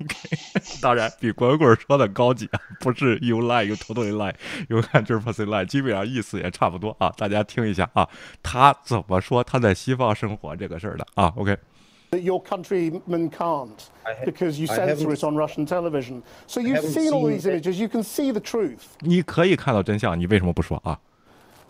OK，当然比郭文贵说的高级啊，不是 you lie you totally lie you hundred percent lie，基本上意思也差不多啊。大家听一下啊，他怎么说他在西方生活这个事儿的啊？OK。that your countrymen can't because you censor it on Russian television. So you've seen all these images, you can see the truth. 你可以看到真相，你为什么不说啊？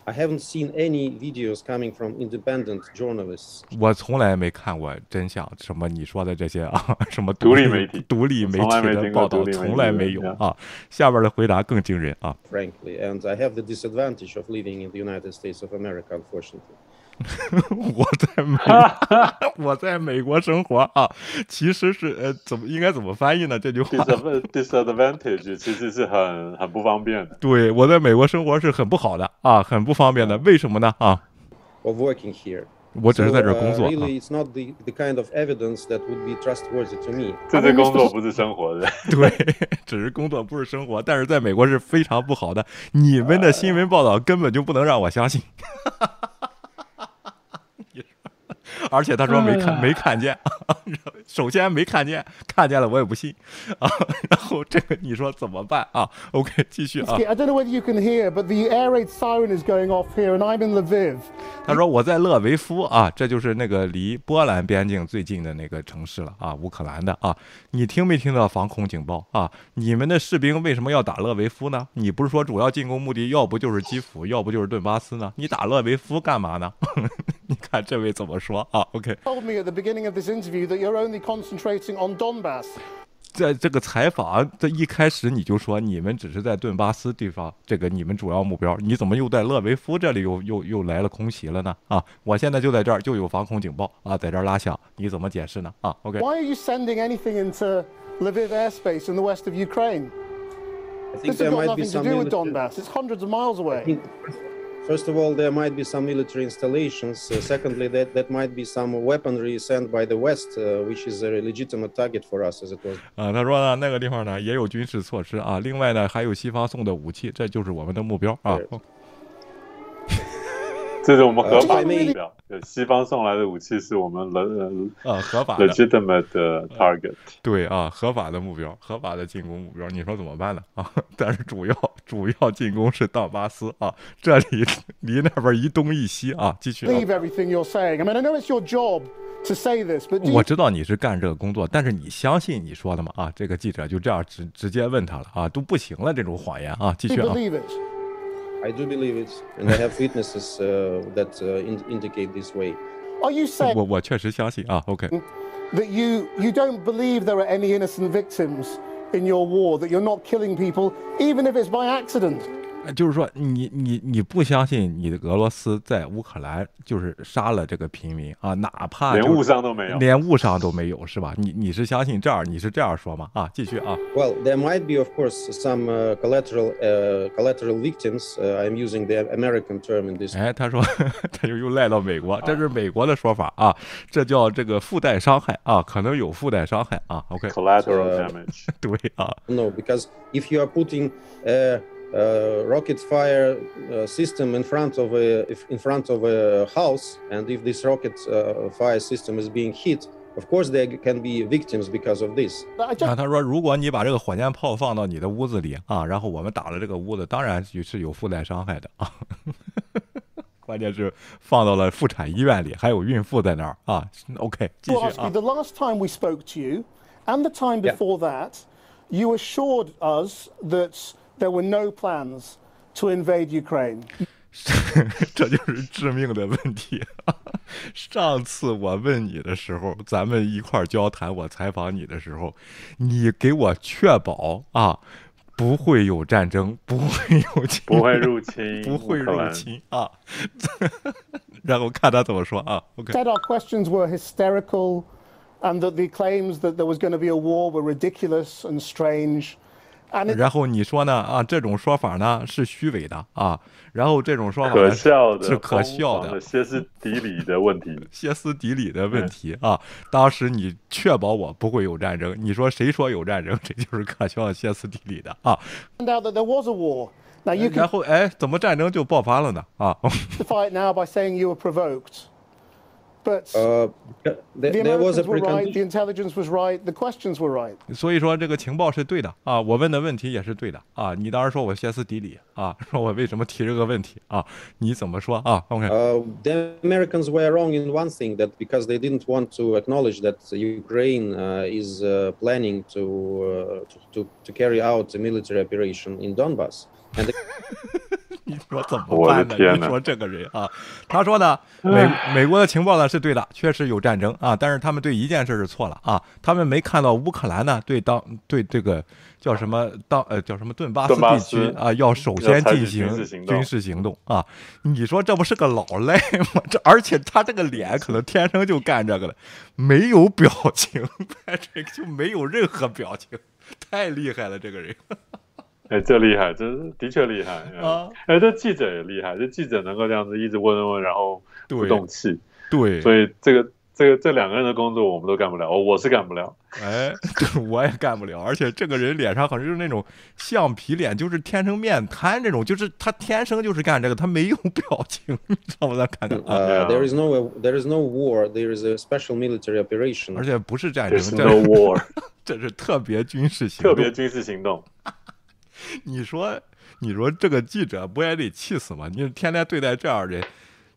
I haven't seen any videos coming from independent journalists. 我从来没看过真相，什么你说的这些啊，什么独立媒体独立媒从来体没听过的报道独立媒体从来没有的啊。下边的回答更惊人啊！ frankly, and I have the disadvantage of living in the United States of America, unfortunately. 我在美，我在美国生活啊，其实是呃，怎么应该怎么翻译呢？这句话，disadv- disadvantage 其实是很很不方便的。对我在美国生活是很不好的啊，很不方便的。为什么呢？啊，Of working here. 我只是在这儿 uh, 工作啊。really, it's not the, the kind of evidence that would be trustworthy to me. 这是工作，不是生活的。对，只是工作不是生活，但是在美国是非常不好的。你们的新闻报道根本就不能让我相信。而且他说没看没看见，首先没看见，看见了我也不信啊。然后这个你说怎么办啊？OK，继续啊。I don't know whether you can hear, but the air raid siren is going off here, and I'm in Lviv. 他说我在勒维夫啊，这就是那个离波兰边境最近的那个城市了啊，乌克兰的啊。你听没听到防空警报啊？你们的士兵为什么要打勒维夫呢？你不是说主要进攻目的要不就是基辅，要不就是顿巴斯呢？你打勒维夫干嘛呢？你看这位怎么说啊？OK，told me at the beginning of this interview that you're only concentrating on Donbass. 在这个采访这一开始你就说你们只是在顿巴斯地方，这个你们主要目标，你怎么又在勒维夫这里又又又来了空袭了呢？啊，我现在就在这儿，就有防空警报啊，在这儿拉响，你怎么解释呢？啊，OK，Why are you sending anything into Lviv airspace in the west of Ukraine? This has got nothing to do with Donbass. It's hundreds of miles away. think, First of all, there might be some military installations. Uh, secondly, that, that might be some weaponry sent by the West, uh, which is a legitimate target for us, as it was 啊，他说呢，那个地方呢也有军事措施啊，另外呢还有西方送的武器，这就是我们的目标啊。 这是我们合法的呃目标。对，西方送来的武器是我们 le- 呃，合法的，legitimate 的 target。对啊，合法的目标，合法的进攻目标，你说怎么办呢？啊，但是主要主要进攻是道巴斯啊，这里离那边一东一西啊，继续、啊。Believe everything you're saying. I mean, I know it's your job to say this, but do 我知道你是干这个工作，但是你相信你说的吗？啊，这个记者就这样直直接问他了啊，都不行了，这种谎言啊，继续啊。believe it? I do believe it, and I have witnesses uh, that uh, in- indicate this way. Are you saying 我我确实相信啊，OK， that you you don't believe there are any innocent victims in your war? That you're not killing people, even if it's by accident? 就是说你你你不相信你的俄罗斯在乌克兰就是杀了这个平民啊，哪怕连误伤都没有连误伤都没有是吧？你你是相信这样，你是这样说吗？啊，继续啊。Well, there might be, of course, some uh, collateral uh, collateral victims. Uh, I'm using the American term in this. 哎，他说他就又赖到美国，这是美国的说法啊，这叫这个附带伤害啊，可能有附带伤害啊。OK，collateral Uh, damage。对啊，No, because if you are putting a, a rocket fire uh, system in front of a if in front of a house, and if this rocket uh, fire system is being hit, of course there can be victims because of this. I 啊， just 他说如果你把这个火箭炮放到你的屋子里啊，然后我们打了这个屋子，当然是有附带伤害的啊。关键是放到了妇产医院里，还有孕妇在那儿啊。OK，继 to 续 ask 啊 you, the last time we spoke to you, and the time Yeah. before that, you assured us that there were no plans to invade Ukraine. 这就是致命的问题。上次我问你的时候，咱们一块儿交谈，我采访你的时候，你给我确保啊，不会有战争，不会有侵不会入侵不会入乌克兰侵啊。然后看他怎么说啊。OK， Said our questions were hysterical, and that the claims that there was going to be a war were ridiculous and strange. 然后你说呢？啊，这种说法呢是虚伪的啊，然后这种说法可笑的、是可笑的、歇斯底里的问题。歇斯底里的问题啊！当时你确保我不会有战争，你说谁说有战争，这就是可笑歇斯底里的啊 out that there was a war. Now you 然后哎，怎么战争就爆发了呢？啊，But Uh, th- the there was a Americans were right, the precondition. intelligence was right, the questions were right. 所以说这个情报是对的啊，我问的问题也是对的啊。你当时说我歇斯底里啊，说我为什么提这个问题啊？你怎么说啊？OK， Uh, the Americans were wrong in one thing that because they didn't want to acknowledge that Ukraine uh, is uh, planning to, uh, to to to carry out a military operation in Donbass, and they 你说怎么办呢？你说这个人啊，他说呢，美美国的情报呢是对的，确实有战争啊，但是他们对一件事是错了啊，他们没看到乌克兰呢对当对这个叫什么当呃叫什么顿巴斯地区啊，要首先进行军事行动军事行动啊，你说这不是个老赖吗？这而且他这个脸可能天生就干这个的，没有表情，这个就没有任何表情，太厉害了这个人。哎，这厉害，这的确厉害啊！哎，这记者也厉害，这记者能够这样子一直问问问，然后不对动气，对，所以这个这个这两个人的工作我们都干不了，哦，我是干不了。哎，这我也干不了，而且这个人脸上好像就是那种橡皮脸，就是天生面瘫这种，就是他天生就是干这个，他没有表情，你知道吗？咱看看啊，uh, there is no there is no war. There is a special military operation. 而且不是战争 no war，这是特别军事行动。特别军事行动。你说，你说这个记者不也得气死吗？你天天对待这样的人。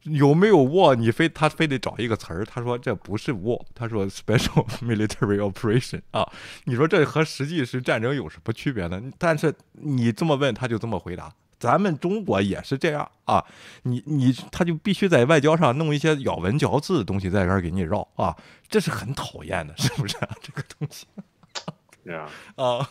有没有 war？你非他非得找一个词儿，他说这不是 war，他说 special military operation 啊。你说这和实际是战争有什么区别呢？但是你这么问，他就这么回答。咱们中国也是这样啊，你你他就必须在外交上弄一些咬文嚼字的东西在这儿给你绕啊，这是很讨厌的，是不是啊？这个东西对啊，啊。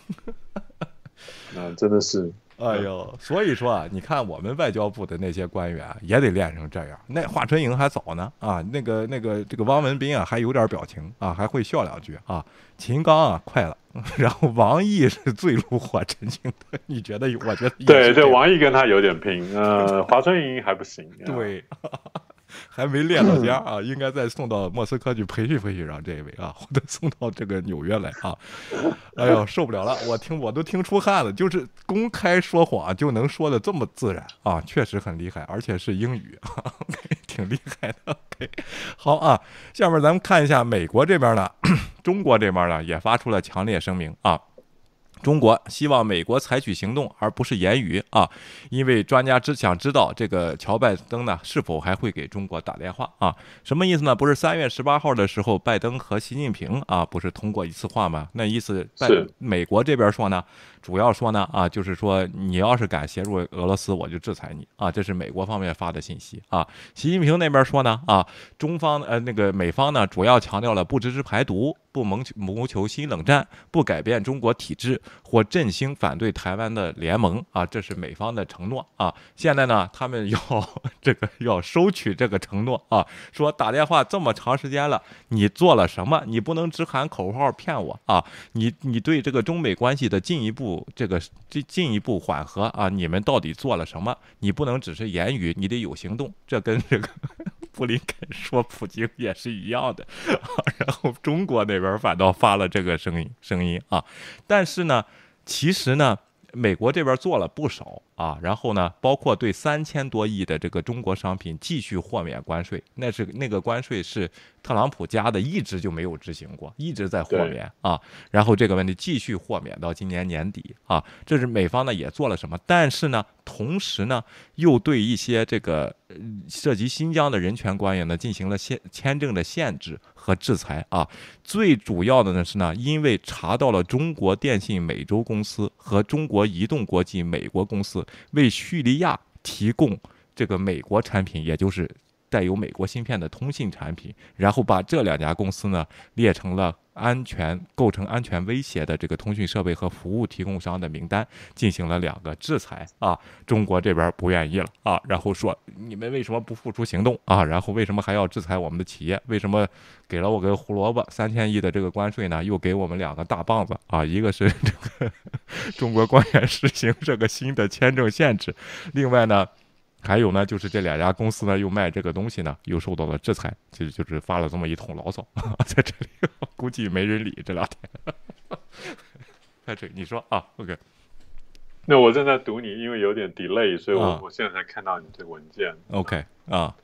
那真的是，哎呦，所以说啊，你看我们外交部的那些官员啊也得练成这样。那华春莹还早呢啊，那个那个这个汪文斌啊还有点表情啊，还会笑两句啊。秦刚啊快了，然后王毅是最炉火纯青的。你觉得有？我觉得对对，王毅跟他有点拼，呃，华春莹还不行。啊对。还没练到家啊，应该再送到莫斯科去培训培训，让这位啊，或者送到这个纽约来啊。哎呦，受不了了，我听我都听出汗了，就是公开说谎就能说的这么自然啊，确实很厉害，而且是英语，啊、挺厉害的。OK，好啊，下面咱们看一下美国这边呢，中国这边呢也发出了强烈声明啊。中国希望美国采取行动，而不是言语啊，因为专家只想知道这个乔拜登呢是否还会给中国打电话啊？什么意思呢？不是三月十八号的时候，拜登和习近平啊不是通过一次话吗？那意思拜美国这边说呢，主要说呢啊，就是说你要是敢协助俄罗斯，我就制裁你啊，这是美国方面发的信息啊。习近平那边说呢啊，中方呃那个美方呢主要强调了不支持排毒。不谋求谋求新冷战，不改变中国体制或振兴反对台湾的联盟啊，这是美方的承诺啊。现在呢，他们要这个要收取这个承诺啊，说打电话这么长时间了，你做了什么？你不能只喊口号骗我啊！你你对这个中美关系的进一步这个进进一步缓和啊，你们到底做了什么？你不能只是言语，你得有行动。这跟 这个。布林肯说普京也是一样的，啊、然后中国那边反倒发了这个声音声音啊，但是呢，其实呢，美国这边做了不少啊，然后呢，包括对三千多亿的这个中国商品继续豁免关税，那是那个关税是特朗普加的，一直就没有执行过，一直在豁免啊，然后这个问题继续豁免到今年年底啊，这是美方呢也做了什么，但是呢，同时呢，又对一些这个。涉及新疆的人权官员呢，进行了限签证的限制和制裁啊。最主要的呢是呢，因为查到了中国电信美洲公司和中国移动国际美国公司为叙利亚提供这个美国产品，也就是带有美国芯片的通信产品，然后把这两家公司呢列成了。安全构成安全威胁的这个通讯设备和服务提供商的名单进行了两个制裁啊，中国这边不愿意了啊，然后说你们为什么不付出行动啊？然后为什么还要制裁我们的企业？为什么给了我个胡萝卜三千亿的这个关税呢？又给我们两个大棒子啊？一个是这个中国官员实行这个新的签证限制，另外呢。还有呢，就是这两家公司呢，又卖这个东西呢，又受到了制裁，其实就是发了这么一通牢骚，在这里估计没人理这两天。在这你说啊，OK。那我正在读你，因为有点 delay，所以我、啊我现在才看到你这个文件。OK 啊，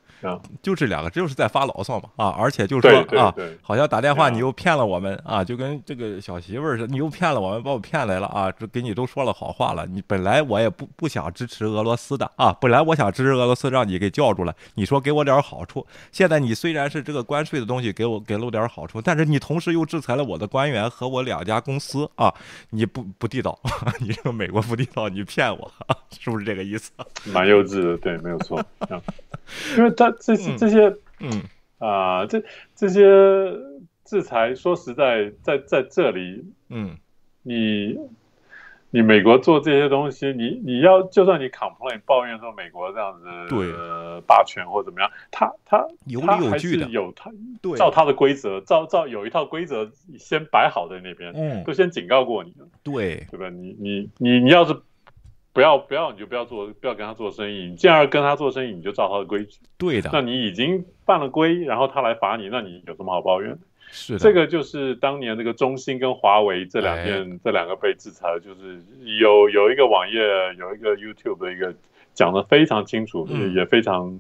就这两个，就是在发牢骚嘛啊，而且就是说啊，好像打电话你又骗了我们啊，就跟这个小媳妇儿似的，你又骗了我们，把我骗来了啊，这给你都说了好话了，你本来我也不不想支持俄罗斯的啊，本来我想支持俄罗斯，让你给叫住了，你说给我点好处，现在你虽然是这个关税的东西给我给了我点好处，但是你同时又制裁了我的官员和我两家公司啊，你不不地道，你这个美国不地道，你骗我，是不是这个意思？蛮幼稚的，对，没有错，因为他这些这些。嗯啊，这这些制裁，说实在，在在这里，嗯，你你美国做这些东西，你你要就算你 complain 抱怨说美国这样子对呃霸权或怎么样，他他有理有据的，有他对照他的规则，照照有一套规则先摆好在那边，嗯，都先警告过你对对吧？你你你你要是。不要不要，你就不要做，不要跟他做生意。你既然跟他做生意，你就照他的规矩。对的。那你已经犯了规，然后他来罚你，那你有什么好抱怨？是的。这个就是当年那个中兴跟华为这两件，这两个被制裁，就是有有一个网页，有一个 YouTube 的一个讲的非常清楚，也非常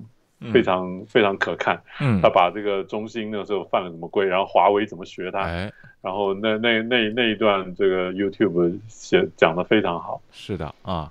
非常非常可看。嗯。他把这个中兴那时候犯了什么规，然后华为怎么学他。然后那那那那一段这个 YouTube 写讲的非常好，是的啊，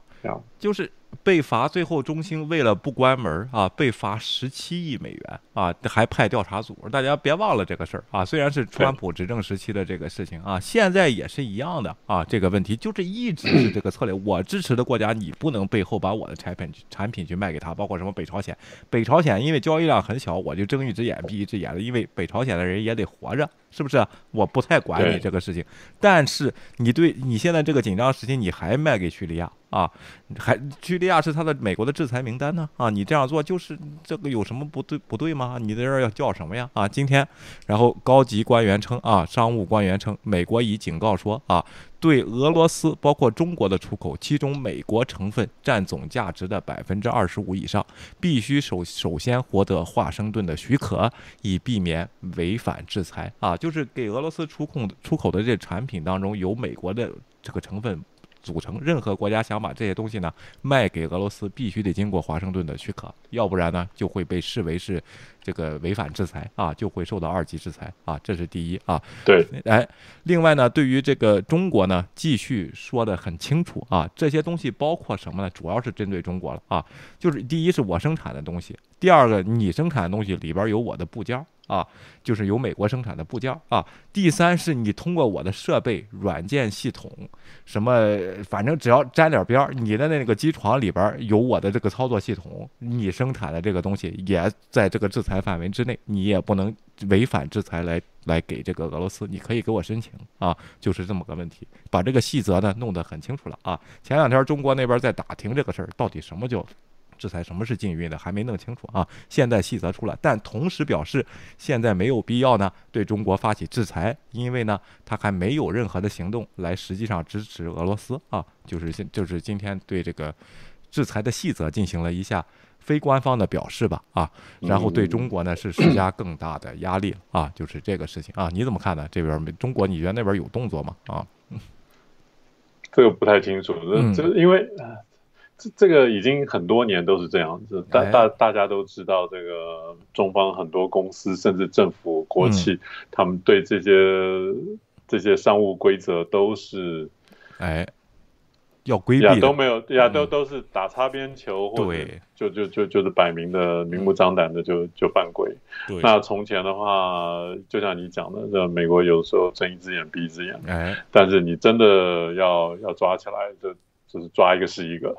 就是。被罚，最后中兴为了不关门啊，被罚十七亿美元啊，还派调查组。大家别忘了这个事儿啊，虽然是川普执政时期的这个事情啊，现在也是一样的啊。这个问题就是一直是这个策略，我支持的国家，你不能背后把我的产品产品去卖给他，包括什么北朝鲜。北朝鲜因为交易量很小，我就睁一只眼闭一只眼了，因为北朝鲜的人也得活着，是不是？我不太管你这个事情，但是你对你现在这个紧张时期，你还卖给叙利亚？啊，还叙利亚是他的美国的制裁名单呢啊！你这样做就是这个有什么不对不对吗？你在这儿要叫什么呀啊？今天，然后高级官员称啊，商务官员称，美国已警告说啊，对俄罗斯包括中国的出口，其中美国成分占总价值的百分之二十五以上，必须首首先获得华盛顿的许可，以避免违反制裁啊！就是给俄罗斯出控出口的这产品当中有美国的这个成分。组成任何国家想把这些东西呢卖给俄罗斯，必须得经过华盛顿的许可，要不然呢就会被视为是这个违反制裁啊，就会受到二级制裁啊，这是第一啊。对，哎，另外呢，对于这个中国呢，继续说的很清楚啊，这些东西包括什么呢？主要是针对中国了啊，就是第一是我生产的东西，第二个你生产的东西里边有我的部件。啊，就是由美国生产的部件啊。第三是你通过我的设备、软件系统，什么反正只要沾点边儿，你的那个机床里边有我的这个操作系统，你生产的这个东西也在这个制裁范围之内，你也不能违反制裁来来给这个俄罗斯，你可以给我申请啊，就是这么个问题。把这个细则呢弄得很清楚了啊。前两天中国那边在打听这个事儿，到底什么叫？制裁什么是禁运的还没弄清楚啊！现在细则出来，但同时表示现在没有必要呢对中国发起制裁，因为呢他还没有任何的行动来实际上支持俄罗斯啊，就是现就是今天对这个制裁的细则进行了一下非官方的表示吧啊，然后对中国呢是施加更大的压力啊，就是这个事情啊，你怎么看呢？这边中国你觉得那边有动作吗？啊，这个不太清楚，这因为。这个已经很多年都是这样子，大大大家都知道，这个中方很多公司甚至政府国企，他们对这些这些商务规则都是，哎，要规避，都没有呀，都都是打擦边球，或者就就就就是摆明的明目张胆的就就犯规。那从前的话，就像你讲的，这美国有时候睁一只眼闭一只眼，哎，但是你真的要要抓起来就。就是抓一个是一个，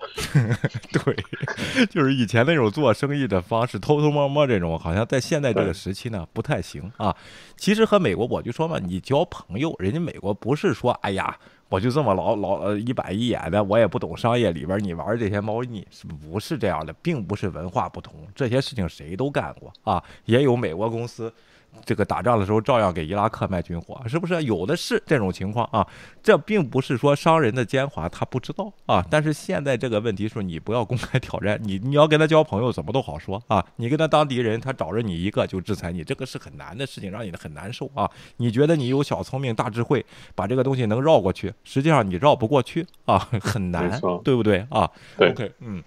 对，就是以前那种做生意的方式，偷偷摸摸这种，好像在现在这个时期呢不太行啊。其实和美国，我就说嘛，你交朋友，人家美国不是说，哎呀，我就这么老老呃一板一眼的，我也不懂商业里边你玩这些猫腻，是不是这样的？并不是文化不同，这些事情谁都干过啊，也有美国公司。这个打仗的时候照样给伊拉克卖军火，是不是有的是这种情况啊？这并不是说商人的奸猾他不知道啊。但是现在这个问题是你不要公开挑战，你你要跟他交朋友怎么都好说啊。你跟他当敌人，他找着你一个就制裁你，这个是很难的事情，让你很难受啊。你觉得你有小聪明大智慧，把这个东西能绕过去，实际上你绕不过去啊，很难，对不对啊？对，OK，嗯，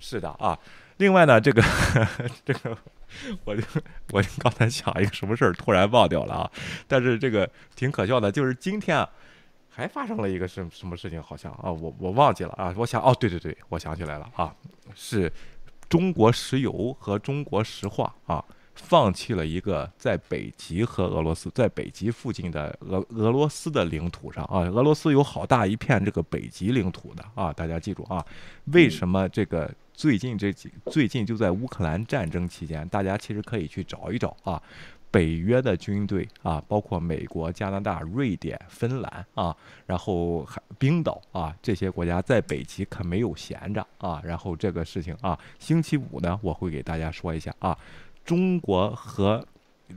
是的啊。另外呢，这个 这个，我就我就刚才想一个什么事儿，突然忘掉了啊。但是这个挺可笑的，就是今天啊，还发生了一个什什么事情，好像啊，我我忘记了啊。我想哦，对对对，我想起来了啊，是中国石油和中国石化啊。放弃了一个在北极和俄罗斯在北极附近的俄俄罗斯的领土上啊，俄罗斯有好大一片这个北极领土的啊，大家记住啊，为什么这个最近这几最近就在乌克兰战争期间，大家其实可以去找一找啊，北约的军队啊，包括美国、加拿大、瑞典、芬兰啊，然后还冰岛啊这些国家在北极可没有闲着啊，然后这个事情啊，星期五呢我会给大家说一下啊。中国和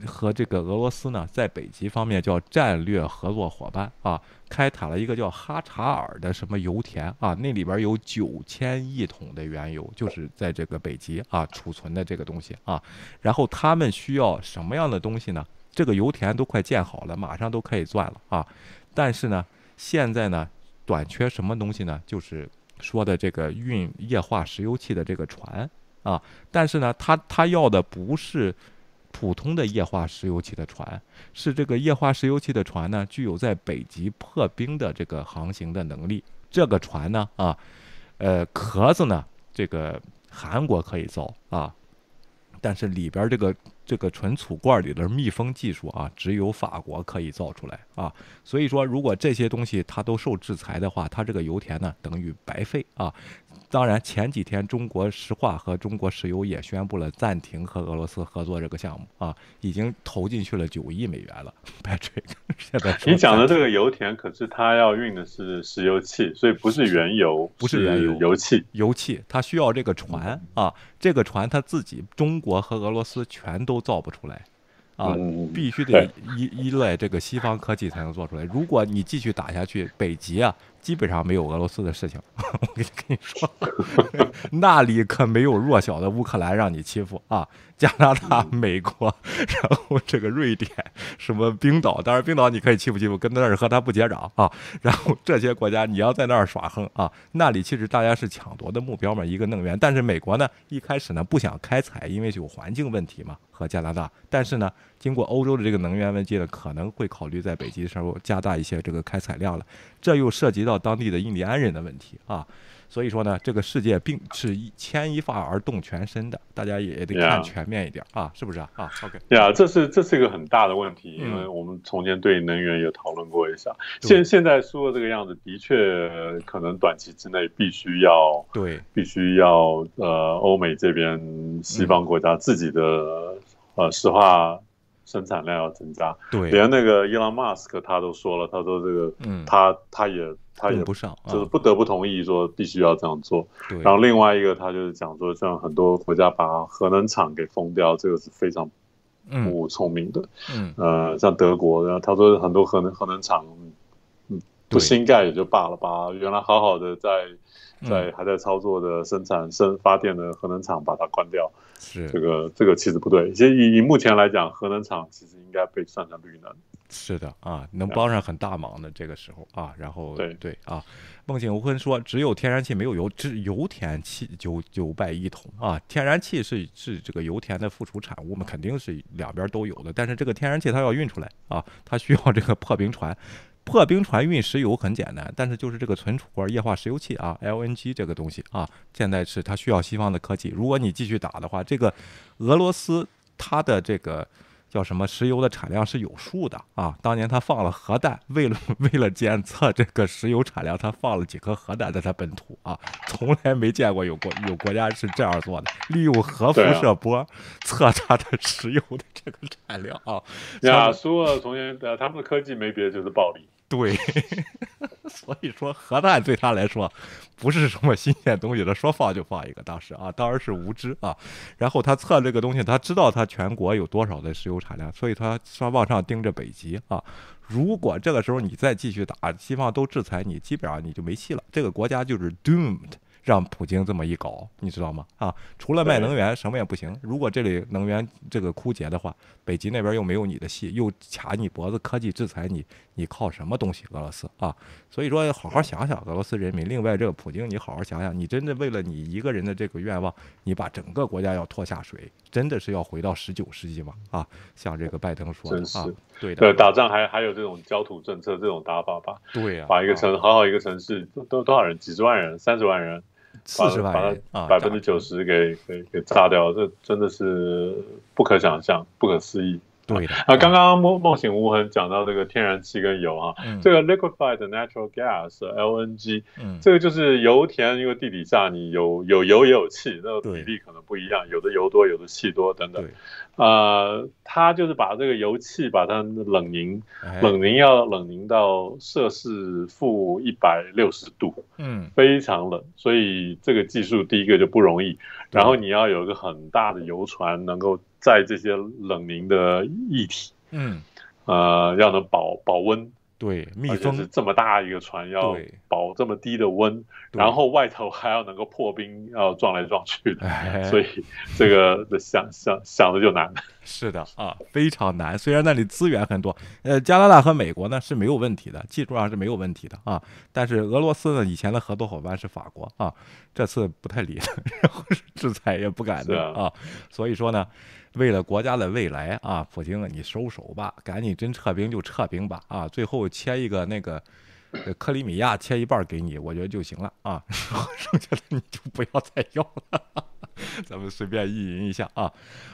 和这个俄罗斯呢，在北极方面叫战略合作伙伴啊，开采了一个叫哈查尔的什么油田啊，那里边有九千亿桶的原油，就是在这个北极啊储存的这个东西啊。然后他们需要什么样的东西呢？这个油田都快建好了，马上都可以钻了啊。但是呢，现在呢，短缺什么东西呢？就是说的这个运液化石油气的这个船。啊，但是呢，他他要的不是普通的液化石油气的船，是这个液化石油气的船呢，具有在北极破冰的这个航行的能力。这个船呢，啊，呃，壳子呢，这个韩国可以造啊，但是里边这个这个存储罐里的密封技术啊，只有法国可以造出来啊。所以说，如果这些东西它都受制裁的话，它这个油田呢，等于白费啊。当然，前几天中国石化和中国石油也宣布了暂停和俄罗斯合作这个项目啊，已经投进去了九亿美元了。Patrick，现在你讲的这个油田，可是它要运的是石油气，所以不是原油，不是原油，油气，油气，它需要这个船啊，这个船它自己中国和俄罗斯全都造不出来。啊，必须得依依赖这个西方科技才能做出来。如果你继续打下去，北极啊，基本上没有俄罗斯的事情。我跟你说，那里可没有弱小的乌克兰让你欺负啊。加拿大、美国，然后这个瑞典，什么冰岛，当然冰岛你可以欺负欺负，跟那儿和他不结壤啊。然后这些国家你要在那儿耍横啊，那里其实大家是抢夺的目标嘛，一个能源。但是美国呢，一开始呢不想开采，因为有环境问题嘛，和加拿大。但是呢，经过欧洲的这个能源危机呢，可能会考虑在北极的时候加大一些这个开采量了。这又涉及到当地的印第安人的问题啊。所以说呢，这个世界并是一牵一发而动全身的，大家也得看全面一点啊，是不是啊？啊，OK，呀，这是这是一个很大的问题，因为我们从前对能源也讨论过一下，现现在说这个样子，的确可能短期之内必须要对，必须要呃，欧美这边西方国家自己的呃石化生产量要增加，对，连那个伊朗马斯克他都说了，他说这个，嗯，他他也。他也不上，就是不得不同意说必须要这样做。对。然后另外一个，他就是讲说，像很多国家把核能厂给封掉，这个是非常不聪明的。嗯。呃，像德国，然后他说很多核能核能厂，嗯，不新盖也就罢了，吧原来好好的在在还在操作的生产生发电的核能厂把它关掉。是。这个这个其实不对。其实以以目前来讲，核能厂其实应该被算成绿能。是的啊，能帮上很大忙的这个时候啊，然后对对啊，孟景文说只有天然气没有油，只油田气九九百亿桶啊，天然气是是这个油田的附属产物嘛，肯定是两边都有的，但是这个天然气它要运出来啊，它需要这个破冰船，破冰船运石油很简单，但是就是这个存储罐液化石油气啊，LNG 这个东西啊，现在是它需要西方的科技，如果你继续打的话，这个俄罗斯它的这个。叫什么？石油的产量是有数的啊！当年他放了核弹，为了 为了检测这个石油产量，他放了几颗核弹在他本土啊！从来没见过有国有国家是这样做的，利用核辐射波测他的 石油的这个产量啊！呀，说从前他们的科技没别的就是暴力。对，所以说核弹对他来说不是什么新鲜东西，他说放就放一个。当时啊，当然是无知啊。然后他测这个东西，他知道他全国有多少的石油产量，所以他说往上盯着北极啊。如果这个时候你再继续打，西方都制裁你，基本上你就没戏了。这个国家就是 doomed，让普京这么一搞，你知道吗？啊，除了卖能源，什么也不行。如果这里能源这个枯竭的话，北极那边又没有你的戏，又卡你脖子，科技制裁你，你靠什么东西？俄罗斯啊，所以说好好想想，俄罗斯人民。另外，这个普京，你好好想想，你真的为了你一个人的这个愿望，你把整个国家要拖下水，真的是要回到十九世纪吗？啊，像这个拜登说的啊，对的，打仗还还有这种焦土政策这种打法吧？对呀，把一个城好好一个城市都多少人，几十万人，三十万人。四十万人啊，百分之九十给给给炸掉，这真的是不可想象、不可思议。对的啊，刚刚梦梦醒无痕讲到这个天然气跟油啊，这个 liquefied natural gas LNG，这个就是油田，因为地底下你有有油也有气，那个比例可能不一样，有的油多，有的气多等等。呃，它就是把这个油气把它冷凝，冷凝要冷凝到摄氏负一百六十度，嗯，非常冷，所以这个技术第一个就不容易。然后你要有一个很大的油船，能够载这些冷凝的液体，嗯，呃，要能保保温。对，密封是这么大一个船，要保这么低的温，然后外头还要能够破冰，要撞来撞去的，所以这个 想想想的就难。是的啊，非常难。虽然那里资源很多，呃，加拿大和美国呢是没有问题的，技术上是没有问题的啊。但是俄罗斯呢，以前的合作伙伴是法国啊，这次不太理了，然后制裁也不敢的啊。所以说呢。为了国家的未来啊，普京，你收手吧，赶紧真撤兵就撤兵吧啊！最后切一个那个克里米亚，切一半给你，我觉得就行了啊，剩下的你就不要再要了。咱们随便意淫一下啊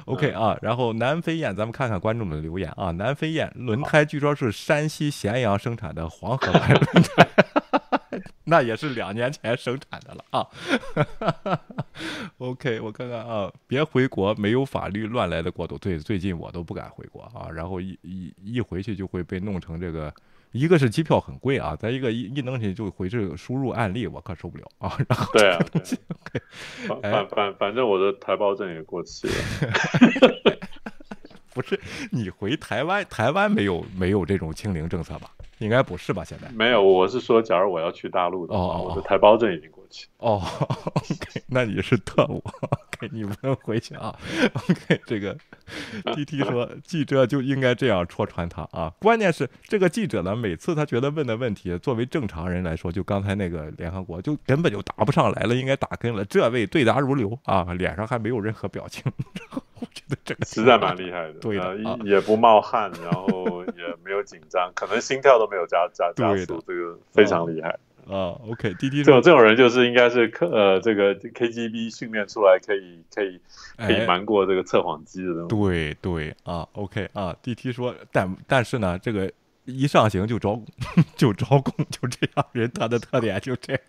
，OK 啊。然后南飞燕，咱们看看观众的留言啊。南飞燕轮胎据说是山西咸阳生产的黄河牌轮胎。那也是两年前生产的了啊。OK，我看看啊，别回国，没有法律乱来的国度。对，最近我都不敢回国啊，然后一一一回去就会被弄成这个，一个是机票很贵啊，再一个一一弄起就回去输入案例，我可受不了啊。然后对啊，反反反正我的台胞证也过期了。不是你回台湾，台湾没有没有这种清零政策吧？应该不是吧？现在没有，我是说，假如我要去大陆的话，我的台胞证已经过期。哦，OK，那你是特务，OK，你不能回去啊。OK，这个 DT 说，记者就应该这样戳穿他啊。关键是这个记者呢，每次他觉得问的问题，作为正常人来说，就刚才那个联合国就根本就答不上来了，应该打跟了。这位对答如流啊，脸上还没有任何表情。我觉得这个实在蛮厉害的，对的，也不冒汗，然后也没有紧张，可能心跳都没有加加加速，这个非常厉害啊。OK，滴滴这种这种人就是应该是科呃这个 KGB 训练出来可以可以可以瞒过这个测谎机的。对对啊，OK 啊滴滴说，但但是呢，这个。一上行就招，就招供，就这样人，他的特点就这样。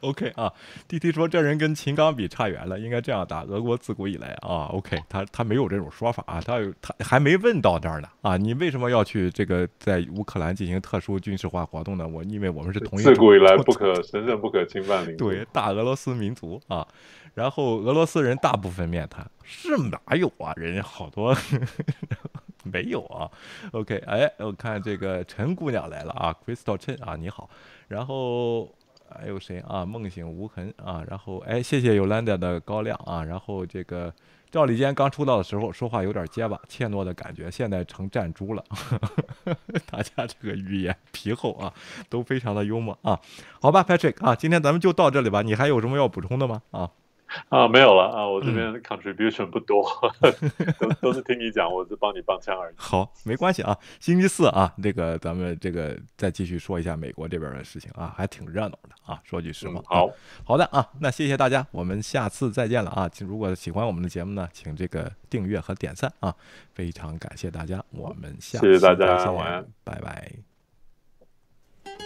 OK 啊，D T 说这人跟秦刚比差远了，应该这样打。俄国自古以来啊，OK，他他没有这种说法啊，他他还没问到那儿呢啊，你为什么要去这个在乌克兰进行特殊军事化活动呢？我因为我们是同一自古以来不可神圣不可侵犯领土，对大俄罗斯民族啊。然后俄罗斯人大部分面谈，是哪有啊？人家好多。没有啊，OK，哎，我看这个陈姑娘来了啊，Crystal Chen 啊，你好，然后还有谁啊？梦醒无痕啊，然后哎，谢谢 Yolanda 的高亮啊，然后这个赵立坚刚出道的时候说话有点结巴，怯懦的感觉，现在成站猪了，大家这个语言皮厚啊，都非常的幽默啊，好吧，Patrick 啊，今天咱们就到这里吧，你还有什么要补充的吗？啊？啊，没有了啊，我这边 contribution 不多，都都是听你讲，我是帮你帮腔而已。好，没关系啊，星期四啊，这个咱们这个再继续说一下美国这边的事情啊，还挺热闹的啊，说句实话。好，好的啊，那谢谢大家，我们下次再见了啊。如果喜欢我们的节目呢，请这个订阅和点赞啊，非常感谢大家，我们下谢谢大家，晚安，拜拜。